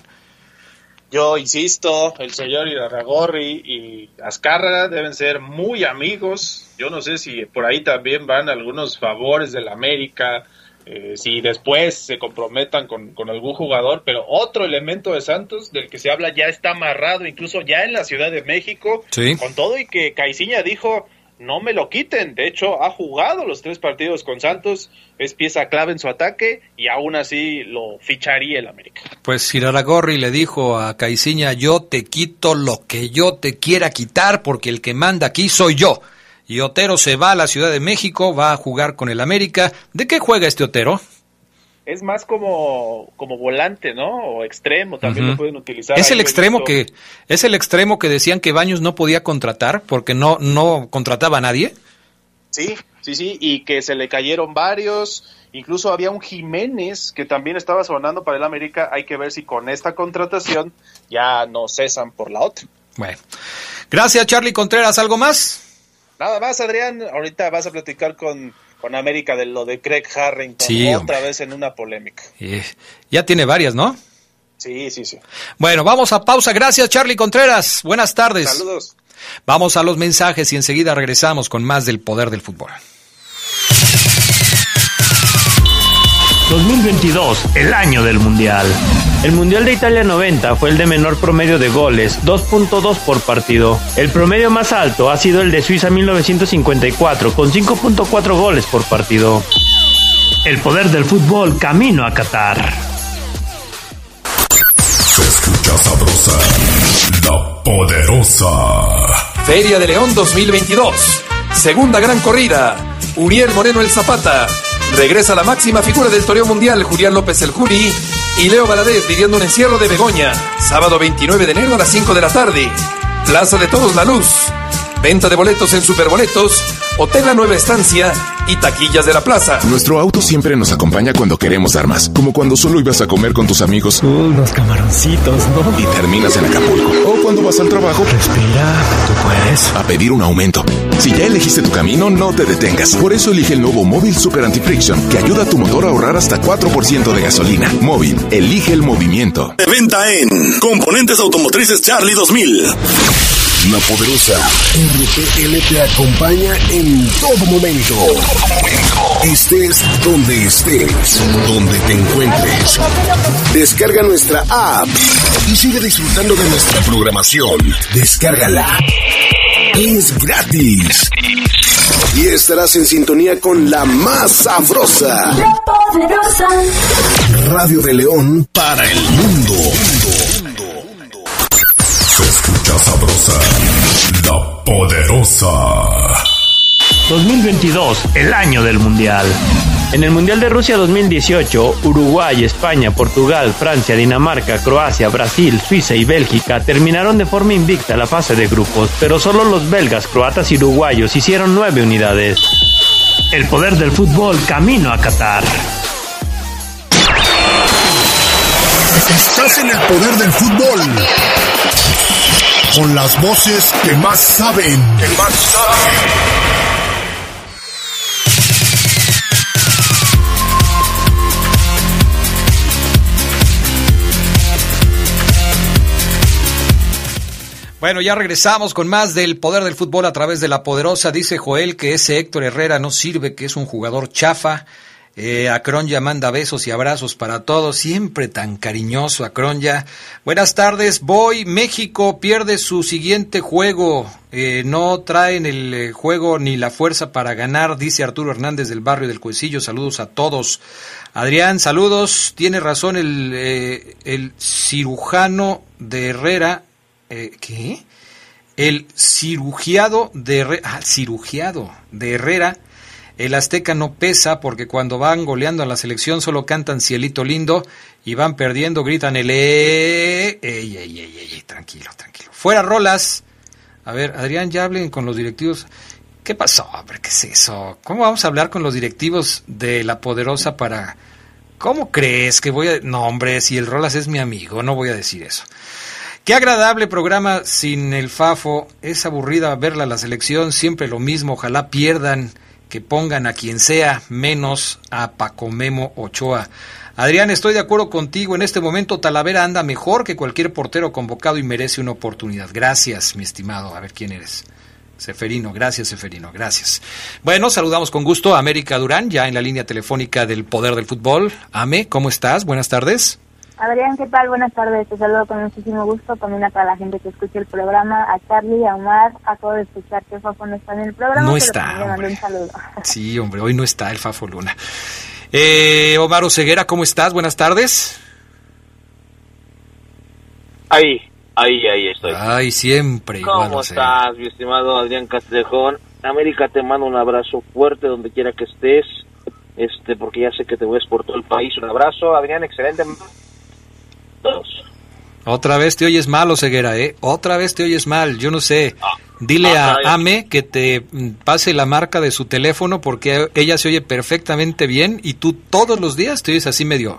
Yo insisto, el señor Irarragorri y Azcárraga deben ser muy amigos. Yo no sé si por ahí también van algunos favores del América, eh, si después se comprometan con, con, algún jugador, pero otro elemento de Santos del que se habla ya está amarrado, incluso ya en la Ciudad de México, sí. con todo y que Caiciña dijo no me lo quiten. De hecho, ha jugado los tres partidos con Santos, es pieza clave en su ataque y aún así lo ficharía el América. Pues Giraragorri le dijo a Caiciña, yo te quito lo que yo te quiera quitar porque el que manda aquí soy yo. Y Otero se va a la Ciudad de México, va a jugar con el América. ¿De qué juega este Otero? Es más como, como volante, ¿no? O extremo, también uh -huh. lo pueden utilizar. Es el extremo que es el extremo que decían que Baños no podía contratar porque no no contrataba a nadie. Sí, sí, sí, y que se le cayeron varios, incluso había un Jiménez que también estaba sonando para el América, hay que ver si con esta contratación ya no cesan por la otra. Bueno. Gracias Charlie Contreras, ¿algo más? Nada más, Adrián, ahorita vas a platicar con con América de lo de Craig Harrington sí, otra hombre. vez en una polémica. Eh, ya tiene varias, ¿no? Sí, sí, sí. Bueno, vamos a pausa. Gracias, Charlie Contreras. Buenas tardes. Saludos. Vamos a los mensajes y enseguida regresamos con más del poder del fútbol. 2022, el año del Mundial. El Mundial de Italia 90 fue el de menor promedio de goles, 2.2 por partido. El promedio más alto ha sido el de Suiza 1954, con 5.4 goles por partido. El poder del fútbol camino a Qatar. Se escucha sabrosa, la poderosa. Feria de León 2022. Segunda gran corrida. Uriel Moreno el Zapata. Regresa la máxima figura del toreo mundial, Julián López el Juri, y Leo Valadez viviendo un encierro de Begoña. Sábado 29 de enero a las 5 de la tarde. Plaza de Todos La Luz. Venta de boletos en Superboletos, Hotel La Nueva Estancia y taquillas de la plaza. Nuestro auto siempre nos acompaña cuando queremos dar más, como cuando solo ibas a comer con tus amigos. Unos camaroncitos, ¿no? Y terminas en Acapulco. O cuando vas al trabajo. Respira, tú puedes. A pedir un aumento. Si ya elegiste tu camino, no te detengas. Por eso elige el nuevo Móvil Super Anti-Friction, que ayuda a tu motor a ahorrar hasta 4% de gasolina. Móvil, elige el movimiento. De venta en Componentes Automotrices Charlie 2000. La poderosa RPL te acompaña en todo momento. Estés donde estés, donde te encuentres. Descarga nuestra app y sigue disfrutando de nuestra programación. Descárgala. Es gratis. Y estarás en sintonía con la más sabrosa. La poderosa. Radio de León para el mundo. Se escucha sabrosa. La poderosa. 2022, el año del Mundial. En el Mundial de Rusia 2018, Uruguay, España, Portugal, Francia, Dinamarca, Croacia, Brasil, Suiza y Bélgica terminaron de forma invicta la fase de grupos, pero solo los belgas, croatas y uruguayos hicieron nueve unidades. El poder del fútbol camino a Qatar. Estás en el poder del fútbol. Con las voces que más saben. Que más saben. Bueno, ya regresamos con más del poder del fútbol a través de la poderosa. Dice Joel que ese Héctor Herrera no sirve, que es un jugador chafa. Eh, manda besos y abrazos para todos, siempre tan cariñoso ya. Buenas tardes, voy, México pierde su siguiente juego, eh, no traen el eh, juego ni la fuerza para ganar, dice Arturo Hernández del barrio del Cuecillo, saludos a todos. Adrián, saludos, tiene razón el, eh, el cirujano de Herrera, eh, ¿qué? El cirugiado de ah, cirugiado de Herrera. El Azteca no pesa porque cuando van goleando a la selección solo cantan cielito lindo y van perdiendo, gritan el e. Ey, ey, ey, ey, tranquilo, tranquilo. Fuera rolas. A ver, Adrián, ya hablen con los directivos. ¿Qué pasó, hombre? ¿Qué es eso? ¿Cómo vamos a hablar con los directivos de la poderosa para... ¿Cómo crees que voy a... No, hombre, si el Rolas es mi amigo, no voy a decir eso. Qué agradable programa sin el Fafo. Es aburrida verla la selección, siempre lo mismo. Ojalá pierdan, que pongan a quien sea, menos a Paco Memo Ochoa. Adrián, estoy de acuerdo contigo. En este momento Talavera anda mejor que cualquier portero convocado y merece una oportunidad. Gracias, mi estimado. A ver quién eres. Seferino, gracias Seferino, gracias. Bueno, saludamos con gusto a América Durán, ya en la línea telefónica del Poder del Fútbol. Ame, ¿cómo estás? Buenas tardes. Adrián, ¿qué tal? Buenas tardes. Te saludo con muchísimo gusto. También a toda la gente que escucha el programa, a Charlie, a Omar. Acabo de escuchar que Fafo no está en el programa. No está. Un saludo. Sí, hombre, hoy no está el Fafo Luna. Eh, Omar Oseguera, ¿cómo estás? Buenas tardes. Ahí, ahí, ahí estoy. Ay, siempre ¿Cómo estás, mi estimado Adrián Castrejón? América, te mando un abrazo fuerte donde quiera que estés, este, porque ya sé que te ves por todo el país. Un abrazo, Adrián, excelente otra vez te oyes mal, Ceguera, ¿eh? Otra vez te oyes mal, yo no sé. Ah. Dile ah, a Ame que te mm, pase la marca de su teléfono porque ella se oye perfectamente bien y tú todos los días te oyes así medio,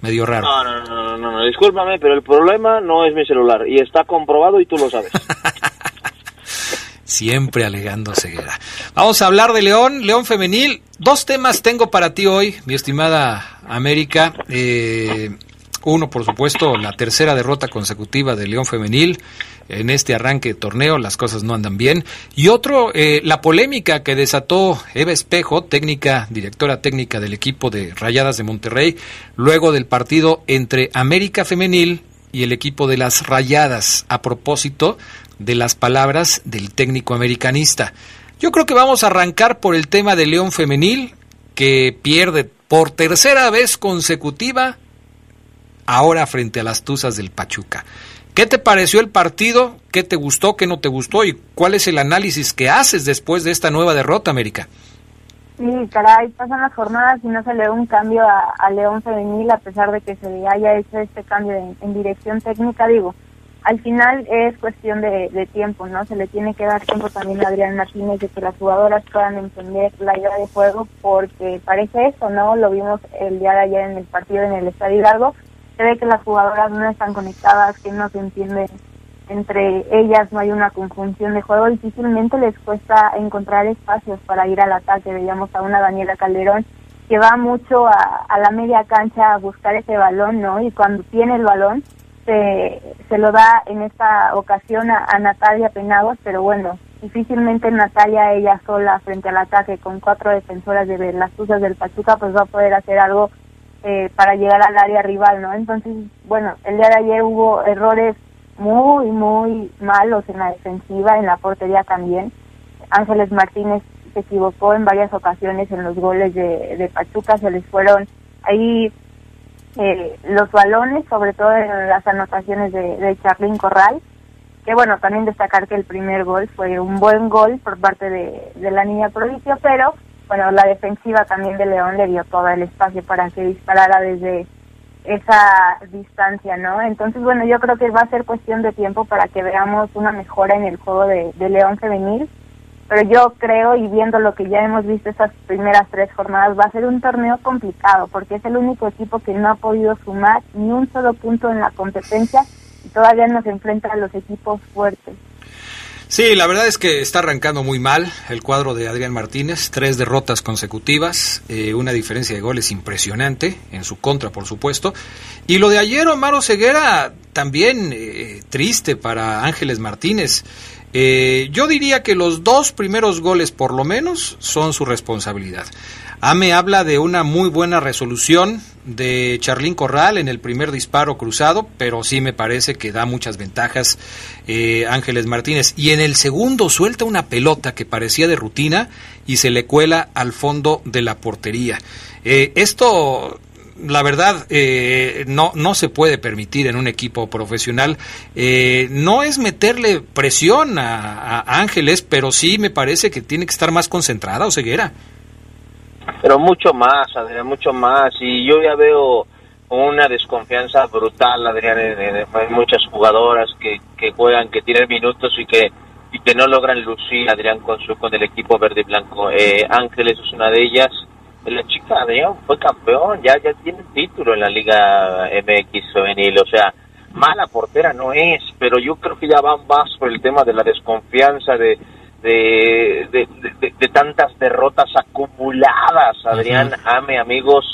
medio raro. No, no, no, no, no, discúlpame, pero el problema no es mi celular y está comprobado y tú lo sabes. Siempre alegando ceguera. Vamos a hablar de León, León Femenil. Dos temas tengo para ti hoy, mi estimada América. Eh, uno, por supuesto, la tercera derrota consecutiva de León Femenil en este arranque de torneo, las cosas no andan bien. Y otro, eh, la polémica que desató Eva Espejo, técnica, directora técnica del equipo de Rayadas de Monterrey, luego del partido entre América Femenil y el equipo de las Rayadas, a propósito de las palabras del técnico americanista. Yo creo que vamos a arrancar por el tema de León Femenil, que pierde por tercera vez consecutiva ahora frente a las Tuzas del Pachuca. ¿Qué te pareció el partido? ¿Qué te gustó? ¿Qué no te gustó? ¿Y cuál es el análisis que haces después de esta nueva derrota, América? Sí, caray, pasan las jornadas y no se le da un cambio a, León Femenil a pesar de que se haya hecho este cambio en, dirección técnica, digo. Al final es cuestión de, tiempo, ¿no? Se le tiene que dar tiempo también a Adrián Martínez de que las jugadoras puedan entender la idea de juego porque parece eso, ¿no? Lo vimos el día de ayer en el partido en el Estadio Hidalgo se ve que las jugadoras no están conectadas, que no se entienden entre ellas, no hay una conjunción de juego, difícilmente les cuesta encontrar espacios para ir al ataque. Veíamos a una Daniela Calderón que va mucho a, la media cancha a buscar ese balón, ¿no? Y cuando tiene el balón, se, se lo da en esta ocasión a, Natalia Penagos, pero bueno, difícilmente Natalia ella sola frente al ataque con cuatro defensoras de las Tuzas del Pachuca pues va a poder hacer algo eh, para llegar al área rival, ¿no? Entonces, bueno, el día de ayer hubo errores muy, muy malos en la defensiva, en la portería también. Ángeles Martínez se equivocó en varias ocasiones en los goles de, de Pachuca, se les fueron ahí eh, los balones, sobre todo en las anotaciones de, de Corral, que bueno, también destacar que el primer gol fue un buen gol por parte de, de la niña prodigio, pero bueno, la defensiva también de León le dio todo el espacio para que disparara desde esa distancia, ¿no? Entonces, bueno, yo creo que va a ser cuestión de tiempo para que veamos una mejora en el juego de, León femenil, pero yo creo y viendo lo que ya hemos visto esas primeras tres jornadas, va a ser un torneo complicado porque es el único equipo que no ha podido sumar ni un solo punto en la competencia y todavía nos enfrenta a los equipos fuertes. Sí, la verdad es que está arrancando muy mal el cuadro de Adrián Martínez, tres derrotas consecutivas, eh, una diferencia de goles impresionante, en su contra por supuesto, y lo de ayer Omar Ceguera también eh, triste para Ángeles Martínez. Eh, yo diría que los dos primeros goles por lo menos son su responsabilidad. AME habla de una muy buena resolución de Charlín Corral en el primer disparo cruzado, pero sí me parece que da muchas ventajas eh, Ángeles Martínez. Y en el segundo suelta una pelota que parecía de rutina y se le cuela al fondo de la portería. Eh, esto la verdad eh, no, no se puede permitir en un equipo profesional. Eh, no es meterle presión a, a, Ángeles, pero sí me parece que tiene que estar más concentrada o ceguera. Pero mucho más, Adrián, mucho más. Y yo ya veo una desconfianza brutal, Adrián, hay muchas jugadoras que, que juegan, que tienen minutos y que y que no logran lucir, Adrián, con su con el equipo verde y blanco. Eh, Ángeles es una de ellas. La chica Adrián fue campeón, ya ya tiene título en la Liga MX juvenil, o sea, mala portera no es, pero yo creo que ya van más por el tema de la desconfianza, de, de, de, de, tantas derrotas acumuladas, Adrián, ame amigos,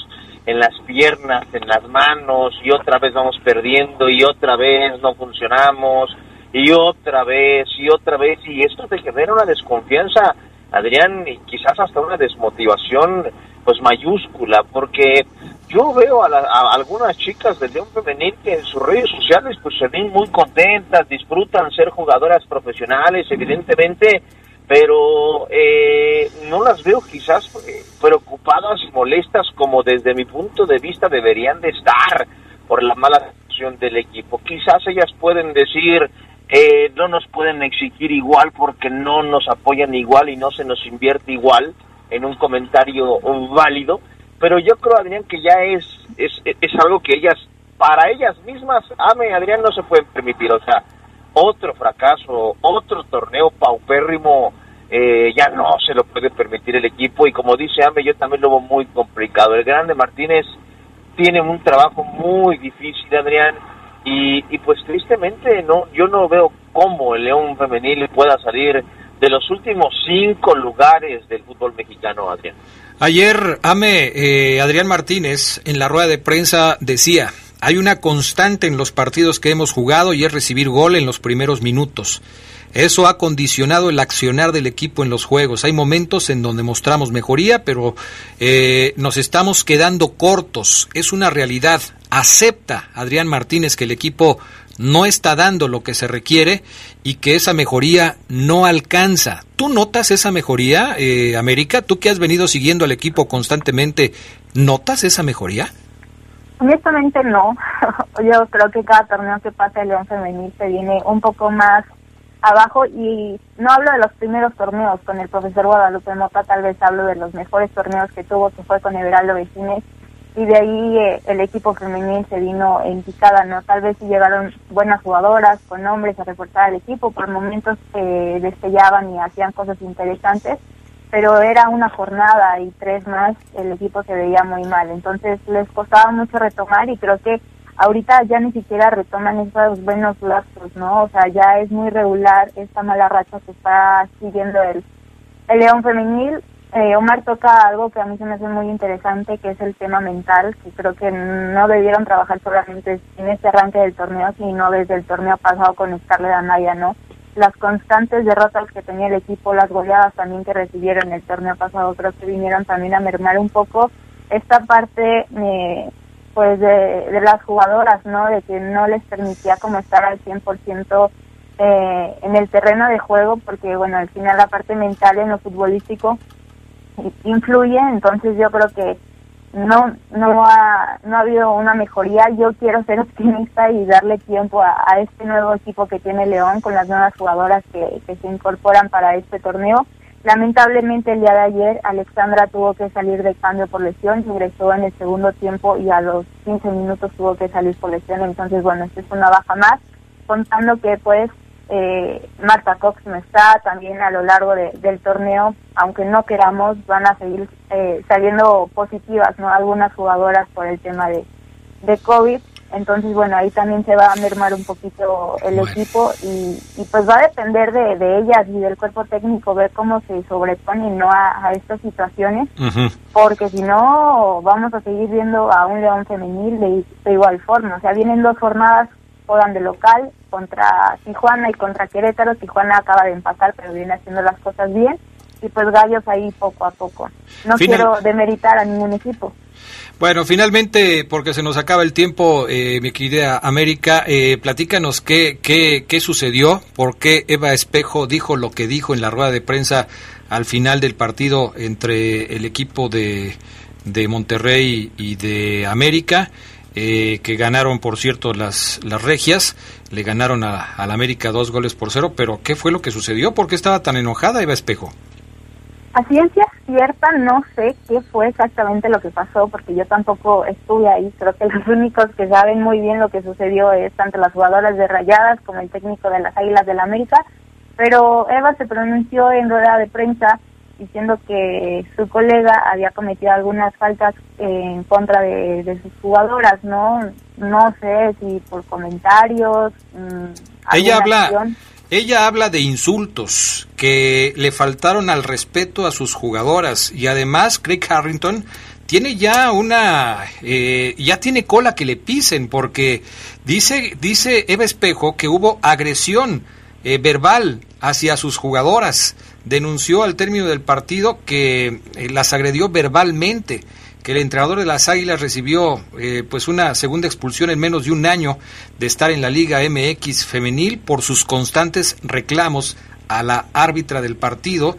en las piernas, en las manos, y otra vez vamos perdiendo, y otra vez no funcionamos, y otra vez, y otra vez, y esto te genera una desconfianza, Adrián, y quizás hasta una desmotivación, pues mayúscula, porque yo veo a, la, a, algunas chicas del León Femenil que en sus redes sociales pues se ven muy contentas, disfrutan ser jugadoras profesionales, evidentemente, pero eh, no las veo quizás preocupadas y molestas como desde mi punto de vista deberían de estar por la mala situación del equipo. Quizás ellas pueden decir eh, no nos pueden exigir igual porque no nos apoyan igual y no se nos invierte igual en un comentario válido, pero yo creo, Adrián, que ya es, es, es algo que ellas, para ellas mismas, Ame Adrián no se pueden permitir, o sea, otro fracaso, otro torneo paupérrimo, eh, ya no se lo puede permitir el equipo y como dice Ame, yo también lo veo muy complicado. El grande Martínez tiene un trabajo muy difícil, Adrián, y, y pues tristemente no, yo no veo cómo el León femenil pueda salir de los últimos cinco lugares del fútbol mexicano, Adrián. Ayer, Ame, eh, Adrián Martínez, en la rueda de prensa decía, hay una constante en los partidos que hemos jugado y es recibir gol en los primeros minutos. Eso ha condicionado el accionar del equipo en los juegos. Hay momentos en donde mostramos mejoría, pero eh, nos estamos quedando cortos. Es una realidad. Acepta Adrián Martínez que el equipo no está dando lo que se requiere y que esa mejoría no alcanza. ¿Tú notas esa mejoría, eh, América? Tú que has venido siguiendo al equipo constantemente, ¿notas esa mejoría? Honestamente no. Yo creo que cada torneo que pasa el León Femenil se viene un poco más abajo y no hablo de los primeros torneos con el profesor Guadalupe Mota, tal vez hablo de los mejores torneos que tuvo, que fue con Everaldo Vecines y de ahí eh, el equipo femenil se vino en picada, ¿no? Tal vez si llegaron buenas jugadoras con nombres a reforzar al equipo, por momentos eh, destellaban y hacían cosas interesantes, pero era una jornada y tres más el equipo se veía muy mal, entonces les costaba mucho retomar y creo que ahorita ya ni siquiera retoman esos buenos lapsos, ¿no? O sea, ya es muy regular esta mala racha que está siguiendo el, el León femenil eh, Omar toca algo que a mí se me hace muy interesante, que es el tema mental, que creo que no debieron trabajar solamente en este arranque del torneo, sino desde el torneo pasado con Scarlett Anaya, ¿no? Las constantes derrotas que tenía el equipo, las goleadas también que recibieron el torneo pasado, creo que vinieron también a mermar un poco esta parte, eh, pues, de, las jugadoras, ¿no? De que no les permitía como estar al 100% eh, en el terreno de juego, porque, bueno, al final la parte mental en lo futbolístico influye, entonces yo creo que no no ha, no ha habido una mejoría. Yo quiero ser optimista y darle tiempo a, este nuevo equipo que tiene León con las nuevas jugadoras que, que se incorporan para este torneo. Lamentablemente el día de ayer Alexandra tuvo que salir de cambio por lesión, ingresó en el segundo tiempo y a los 15 minutos tuvo que salir por lesión, entonces bueno, esta es una baja más, contando que pues eh, Marta Cox no está, también a lo largo de- del torneo, aunque no queramos, van a seguir eh, saliendo positivas, ¿no? Algunas jugadoras por el tema de, de COVID, entonces bueno, ahí también se va a mermar un poquito el equipo y, y pues va a depender de, de ellas y del cuerpo técnico ver cómo se sobreponen ¿no? a, a estas situaciones, porque si no vamos a seguir viendo a un León femenil de, de igual forma, o sea, vienen dos jornadas, juegan de local contra Tijuana y contra Querétaro, Tijuana acaba de empatar pero viene haciendo las cosas bien y pues Gallos ahí poco a poco. No Final- quiero demeritar a ningún equipo. Bueno, finalmente, porque se nos acaba el tiempo, eh, mi querida América, eh, platícanos qué, qué, qué sucedió, por qué Eva Espejo dijo lo que dijo en la rueda de prensa al final del partido entre el equipo de, de Monterrey y de América, eh, que ganaron, por cierto, las, las regias, le ganaron a, al América dos goles por cero, pero ¿qué fue lo que sucedió? ¿Por qué estaba tan enojada Eva Espejo? A ciencia cierta no sé qué fue exactamente lo que pasó porque yo tampoco estuve ahí. Creo que los únicos que saben muy bien lo que sucedió es tanto las jugadoras de Rayadas como el técnico de las Águilas del la América. Pero Eva se pronunció en rueda de prensa diciendo que su colega había cometido algunas faltas en contra de, de sus jugadoras, ¿no? No sé si por comentarios. mm, Ella habla, acción. ella habla de insultos que le faltaron al respeto a sus jugadoras y además Craig Harrington tiene ya una, eh, ya tiene cola que le pisen porque dice, dice Eva Espejo que hubo agresión eh, verbal hacia sus jugadoras. Denunció al término del partido que eh, las agredió verbalmente que el entrenador de las Águilas recibió eh, pues una segunda expulsión en menos de un año de estar en la Liga MX femenil por sus constantes reclamos a la árbitra del partido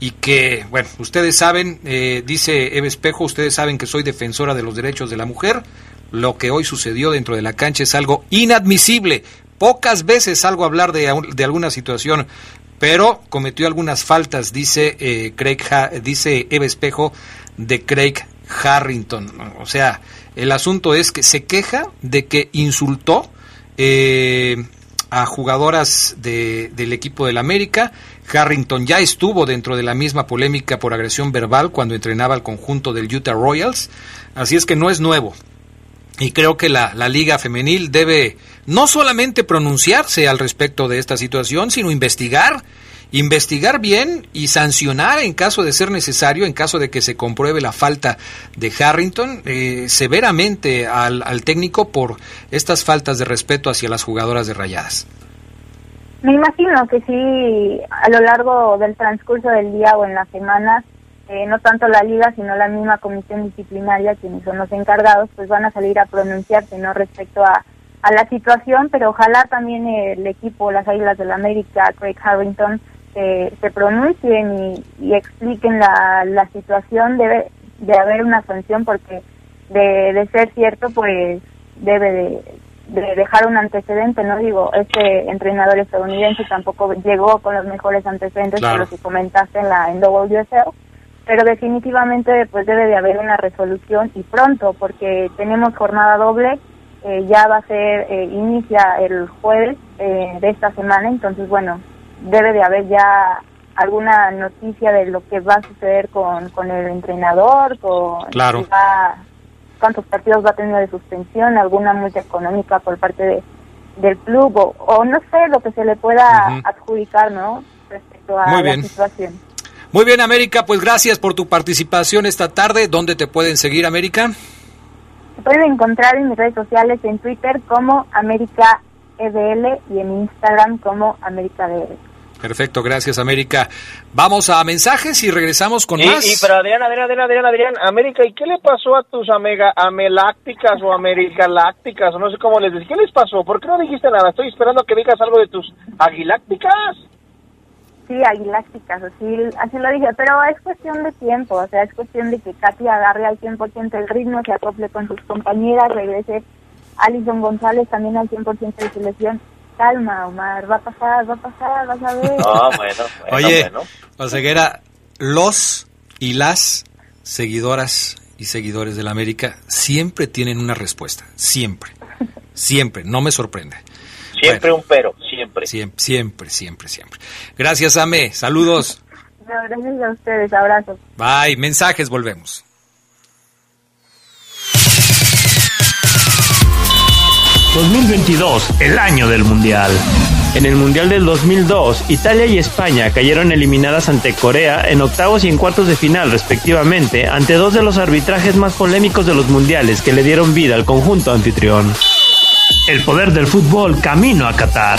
y que, bueno, ustedes saben, eh, dice Eve Espejo, ustedes saben que soy defensora de los derechos de la mujer, lo que hoy sucedió dentro de la cancha es algo inadmisible. Pocas veces salgo a hablar de, de alguna situación, pero cometió algunas faltas, dice eh, Craig, dice Eve Espejo de Craig Harrington. O sea, el asunto es que se queja de que insultó eh, a jugadoras de- del equipo del América. Harrington ya estuvo dentro de la misma polémica por agresión verbal cuando entrenaba al conjunto del Utah Royals. Así es que no es nuevo. Y creo que la, la Liga Femenil debe no solamente pronunciarse al respecto de esta situación, sino investigar, investigar bien y sancionar en caso de ser necesario, en caso de que se compruebe la falta de Harrington, eh, severamente al, al técnico por estas faltas de respeto hacia las jugadoras de rayadas. Me imagino que sí, a lo largo del transcurso del día o en las semanas, eh, no tanto la liga, sino la misma comisión disciplinaria, quienes son los encargados, pues van a salir a pronunciarse no respecto a, a la situación, pero ojalá también el equipo, las Águilas del América, Craig Harrington, eh, se pronuncien y, y expliquen la, la situación. Debe de haber una sanción porque de, de ser cierto, pues debe de, de dejar un antecedente, ¿no? Digo, este entrenador estadounidense tampoco llegó con los mejores antecedentes Claro. lo que comentaste en la en WSL, pero definitivamente pues debe de haber una resolución y pronto, porque tenemos jornada doble, eh, ya va a ser, eh, inicia el jueves eh, de esta semana, entonces bueno, debe de haber ya alguna noticia de lo que va a suceder con, con el entrenador, con Claro. si va- cuántos partidos va a tener de suspensión, alguna multa económica por parte de, del club o, o no sé lo que se le pueda adjudicar, ¿no? Respecto a Muy la bien. situación. Muy bien, América, pues gracias por tu participación esta tarde. ¿Dónde te pueden seguir, América? Se pueden encontrar en mis redes sociales en Twitter como América EDL y en Instagram como América DL. Perfecto, gracias, América. Vamos a mensajes y regresamos con y, más. y pero Adrián, Adrián, Adrián, Adrián, Adrián, América, ¿y qué le pasó a tus amega, amelácticas o americalácticas o no sé cómo les decís? ¿Qué les pasó? ¿Por qué no dijiste nada? Estoy esperando a que digas algo de tus aguilácticas. Sí, aguilácticas, así, así lo dije, pero es cuestión de tiempo, o sea, es cuestión de que Katy agarre al 100% el ritmo, se acople con sus compañeras, regrese Alison González también al 100% de su lesión. Calma, Omar, va a pasar, va a pasar, vas a ver. Ah, bueno, bueno, Oye, bueno. Oseguera, los y las seguidoras y seguidores de la América siempre tienen una respuesta, siempre, siempre, no me sorprende. Siempre un pero, siempre. Siempre, siempre, siempre. Gracias, Ame, saludos. No, gracias a ustedes, abrazos. Bye, mensajes, volvemos. 2022, el año del Mundial. En el Mundial del 2002, Italia y España cayeron eliminadas ante Corea en octavos y en cuartos de final respectivamente ante dos de los arbitrajes más polémicos de los mundiales que le dieron vida al conjunto anfitrión. El poder del fútbol camino a Qatar.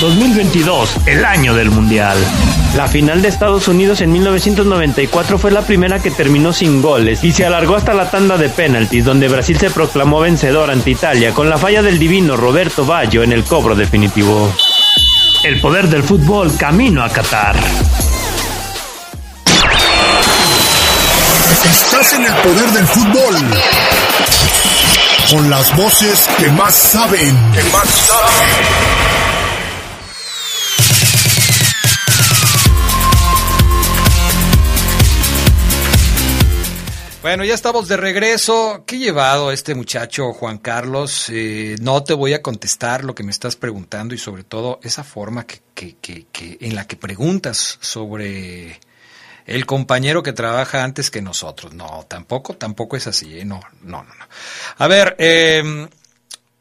2022, el año del Mundial. La final de Estados Unidos en 1994 fue la primera que terminó sin goles y se alargó hasta la tanda de penaltis donde Brasil se proclamó vencedor ante Italia con la falla del divino Roberto Baggio en el cobro definitivo. El poder del fútbol camino a Qatar. Estás en el poder del fútbol. Con las voces que más saben. Que más saben. Bueno, ya estamos de regreso. ¿Qué llevado este muchacho, Juan Carlos? Eh, no te voy a contestar lo que me estás preguntando y sobre todo esa forma que, que, que, que en la que preguntas sobre el compañero que trabaja antes que nosotros. No, tampoco, tampoco es así. ¿eh? No, no, no, no. A ver, eh,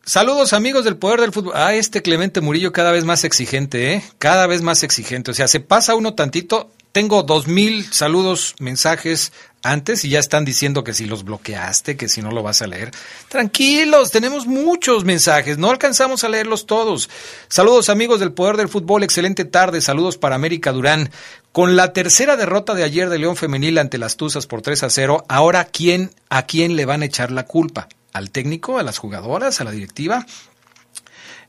saludos amigos del Poder del Fútbol. Ah, este Clemente Murillo cada vez más exigente, ¿eh? Cada vez más exigente. O sea, se pasa uno tantito. Tengo dos mil saludos, mensajes antes y ya están diciendo que si los bloqueaste, que si no lo vas a leer. Tranquilos, tenemos muchos mensajes, no alcanzamos a leerlos todos. Saludos amigos del Poder del Fútbol, excelente tarde, saludos para América Durán. Con la tercera derrota de ayer de León Femenil ante las Tuzas por 3 a 0, ahora quién a quién le van a echar la culpa? ¿Al técnico, a las jugadoras, a la directiva?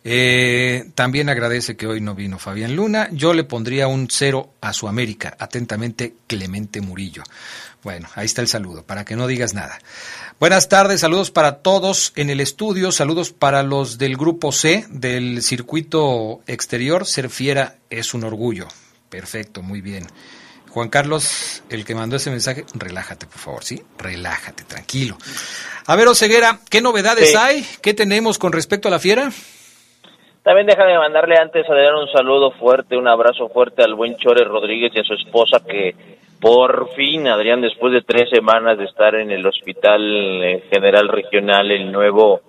Eh, también agradece que hoy no vino Fabián Luna. Yo le pondría un cero a su América. Atentamente, Clemente Murillo. Bueno, ahí está el saludo, para que no digas nada. Buenas tardes, saludos para todos en el estudio, saludos para los del grupo C del circuito exterior. Ser fiera es un orgullo. Perfecto, muy bien. Juan Carlos, el que mandó ese mensaje, relájate, por favor, ¿sí? Relájate, tranquilo. A ver, Oseguera, ¿qué novedades Sí. hay? ¿Qué tenemos con respecto a la fiera? También déjame mandarle antes a Adrián un saludo fuerte, un abrazo fuerte al buen Chore Rodríguez y a su esposa que por fin, Adrián, después de tres semanas de estar en el Hospital eh, General Regional, el nuevo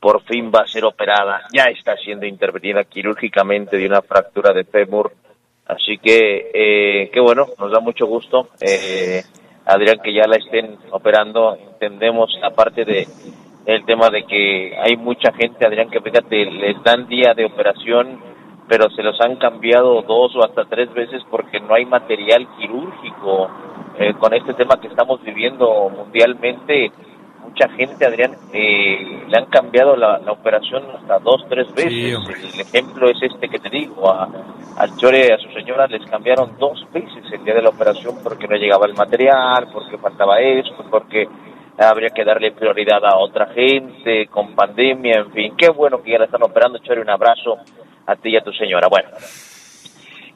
por fin va a ser operada. Ya está siendo intervenida quirúrgicamente de una fractura de fémur. Así que, eh, qué bueno, nos da mucho gusto. Eh, Adrián, que ya la estén operando. Entendemos la parte de el tema de que hay mucha gente, Adrián, que fíjate, les dan día de operación, pero se los han cambiado dos o hasta tres veces porque no hay material quirúrgico. Eh, con este tema que estamos viviendo mundialmente, mucha gente, Adrián, eh, le han cambiado la, la operación hasta dos, tres veces. el ejemplo es este que te digo, a, al Chore, a su señora, les cambiaron dos veces el día de la operación porque no llegaba el material, porque faltaba esto, porque habría que darle prioridad a otra gente con pandemia, en fin, qué bueno que ya la están operando, Chore, un abrazo a ti y a tu señora. Bueno,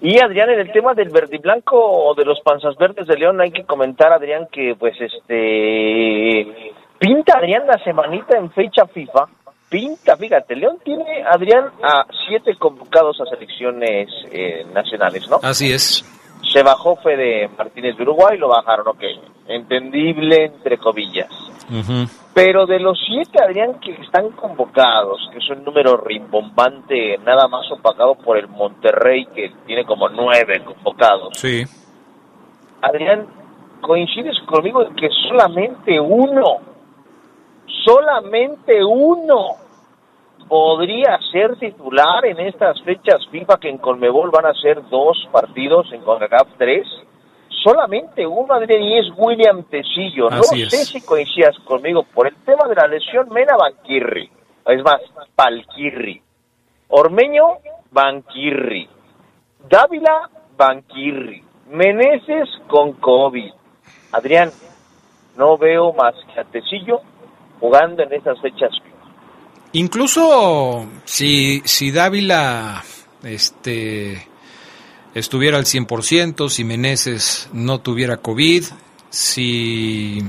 Y Adrián, en el tema del verde y blanco o de los panzas verdes de León, hay que comentar, Adrián, que pues este pinta Adrián la semanita en fecha FIFA. Pinta, fíjate, León tiene, Adrián, a siete convocados a selecciones eh, nacionales, ¿no? Así es. Se bajó Fede Martínez de Uruguay, lo bajaron, ok. Entendible, entre comillas. Pero de los siete, Adrián, que están convocados, que es un número rimbombante, nada más opacado por el Monterrey, que tiene como nueve convocados. Sí. Adrián, coincides conmigo en que solamente uno, solamente uno podría ser titular en estas fechas FIFA que en Conmebol van a ser dos partidos, en CONCACAF tres. Solamente uno, Adrián, y es William Tecillo. No Así sé es. si coincidas conmigo por el tema de la lesión Mena Banquirri. Es más, Palquirri. Ormeño, Banquirri. Dávila, Banquirri. Meneses con COVID. Adrián, no veo más que a Tecillo jugando en estas fechas Incluso si, si Dávila este, estuviera al 100%, si Meneses no tuviera COVID, si...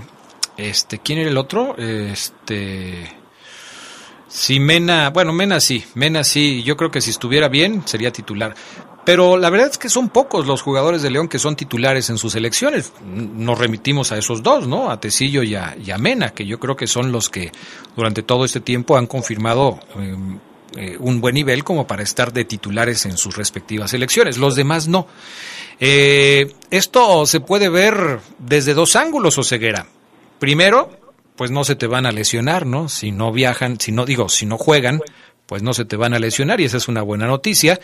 Este, ¿Quién era el otro? Este... Si Mena, bueno, Mena sí, Mena sí, yo creo que si estuviera bien sería titular. Pero la verdad es que son pocos los jugadores de León que son titulares en sus elecciones. Nos remitimos a esos dos, ¿no? A Tecillo y a, Mena, que yo creo que son los que durante todo este tiempo han confirmado eh, eh, un buen nivel como para estar de titulares en sus respectivas elecciones. Los demás no. Eh, esto se puede ver desde dos ángulos, Oseguera. Primero, pues no se te van a lesionar, ¿no? Si no viajan, si no digo, si no juegan, pues no se te van a lesionar y esa es una buena noticia.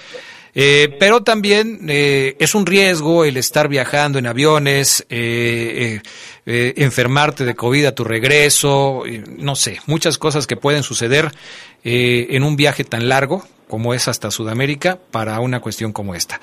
Eh, pero también eh, es un riesgo el estar viajando en aviones, eh, eh, eh, enfermarte de COVID a tu regreso, eh, no sé, muchas cosas que pueden suceder en un viaje tan largo como es hasta Sudamérica para una cuestión como esta.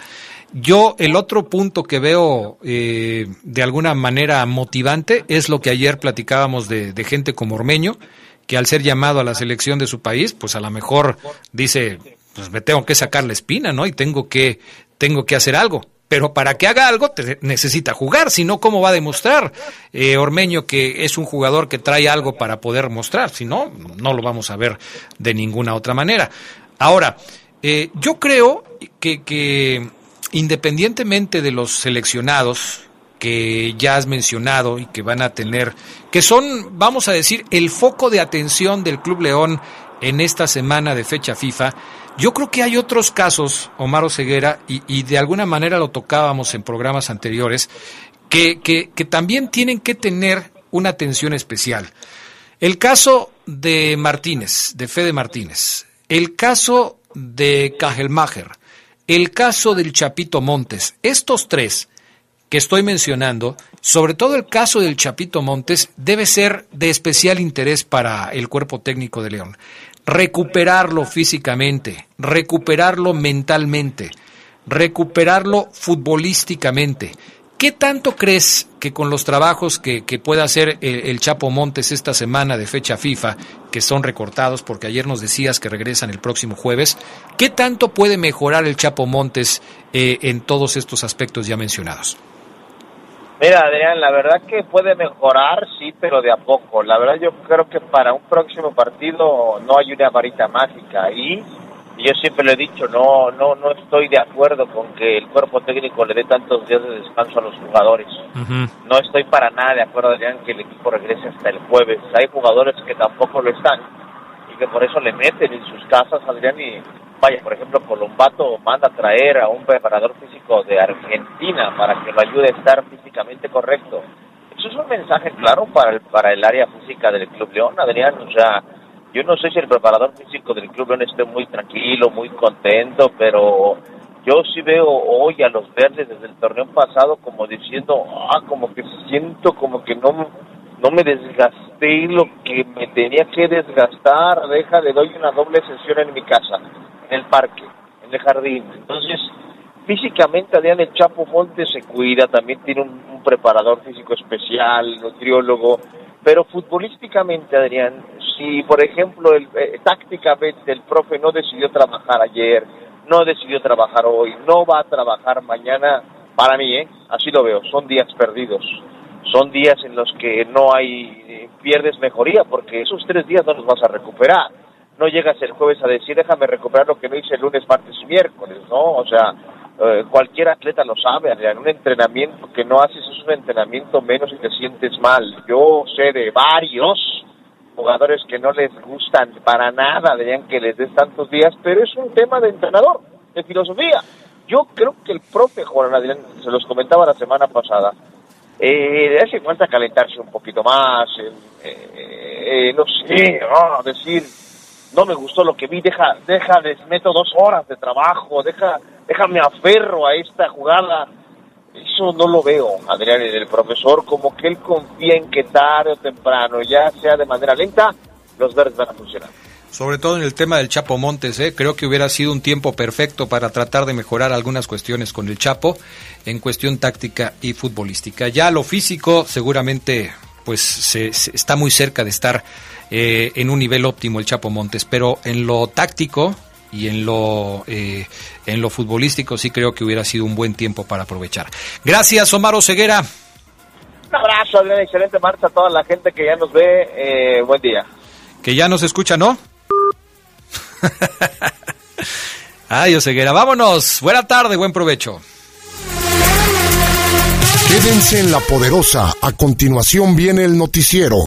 Yo el otro punto que veo de alguna manera motivante es lo que ayer platicábamos de, de gente como Ormeño, que al ser llamado a la selección de su país, pues a lo mejor dice, pues me tengo que sacar la espina, ¿no? Y tengo que, tengo que hacer algo. Pero para que haga algo te necesita jugar, si no, ¿cómo va a demostrar eh, Ormeño que es un jugador que trae algo para poder mostrar? Si no, no lo vamos a ver de ninguna otra manera. Ahora, eh, yo creo que, que independientemente de los seleccionados que ya has mencionado y que van a tener, que son, vamos a decir, el foco de atención del Club León en esta semana de fecha FIFA, yo creo que hay otros casos, Omar Ceguera, y, de alguna manera lo tocábamos en programas anteriores, que, que, también tienen que tener una atención especial. El caso de Martínez, de Fede Martínez, el caso de Cajelmacher, el caso del Chapito Montes, estos tres que estoy mencionando, sobre todo el caso del Chapito Montes, debe ser de especial interés para el cuerpo técnico de León. Recuperarlo físicamente, recuperarlo mentalmente, recuperarlo futbolísticamente. ¿Qué tanto crees que con los trabajos que, que pueda hacer el, Chapo Montes esta semana de fecha FIFA, que son recortados porque ayer nos decías que regresan el próximo jueves, qué tanto puede mejorar el Chapo Montes eh, en todos estos aspectos ya mencionados? Mira, Adrián, la verdad que puede mejorar, sí, pero de a poco. La verdad yo creo que para un próximo partido no hay una varita mágica y yo siempre lo he dicho, no, no, no estoy de acuerdo con que el cuerpo técnico le dé tantos días de descanso a los jugadores. Uh -huh. No estoy para nada de acuerdo, Adrián, que el equipo regrese hasta el jueves. Hay jugadores que tampoco lo están que por eso le meten en sus casas, Adrián, y vaya, por ejemplo, Colombato manda a traer a un preparador físico de Argentina para que lo ayude a estar físicamente correcto. Eso es un mensaje claro para el, para el área física del Club León, Adrián, o sea, yo no sé si el preparador físico del Club León esté muy tranquilo, muy contento, pero yo sí veo hoy a los verdes desde el torneo pasado como diciendo, ah, como que siento como que no, no me desgasté lo que me tenía que desgastar, deja, le doy una doble sesión en mi casa, en el parque, en el jardín. Entonces, físicamente Adrián el Chapo Montes se cuida, también tiene un, un preparador físico especial, nutriólogo, pero futbolísticamente, Adrián, si por ejemplo, el, eh, tácticamente el profe no decidió trabajar ayer, no decidió trabajar hoy, no va a trabajar mañana, para mí, ¿eh? así lo veo, son días perdidos. Son días en los que no hay, pierdes mejoría, porque esos tres días no los vas a recuperar. No llegas el jueves a decir, déjame recuperar lo que no hice el lunes, martes y miércoles, ¿no? O sea, eh, cualquier atleta lo sabe, Adrián, un entrenamiento que no haces es un entrenamiento menos y te sientes mal. Yo sé de varios jugadores que no les gustan para nada, Adrián, que les des tantos días, pero es un tema de entrenador, de filosofía. Yo creo que el profe Juan Adrián, se los comentaba la semana pasada, eh, hace falta calentarse un poquito más, eh, eh, no sé, ah, decir, no me gustó lo que vi, deja, deja, meto dos horas de trabajo, deja, déjame aferro a esta jugada. Eso no lo veo, Adrián, y del profesor, como que él confía en que tarde o temprano, ya sea de manera lenta, los verdes van a funcionar. Sobre todo en el tema del Chapo Montes, ¿eh? creo que hubiera sido un tiempo perfecto para tratar de mejorar algunas cuestiones con el Chapo en cuestión táctica y futbolística. Ya lo físico seguramente pues se, se está muy cerca de estar eh, en un nivel óptimo el Chapo Montes, pero en lo táctico y en lo eh, en lo futbolístico sí creo que hubiera sido un buen tiempo para aprovechar. Gracias, Omar Ceguera. Un abrazo, Adrián, excelente marcha a toda la gente que ya nos ve. Eh, buen día. Que ya nos escucha, ¿no? Ay, Oseguera, vámonos. Buena tarde, buen provecho. Quédense en la poderosa. A continuación viene el noticiero.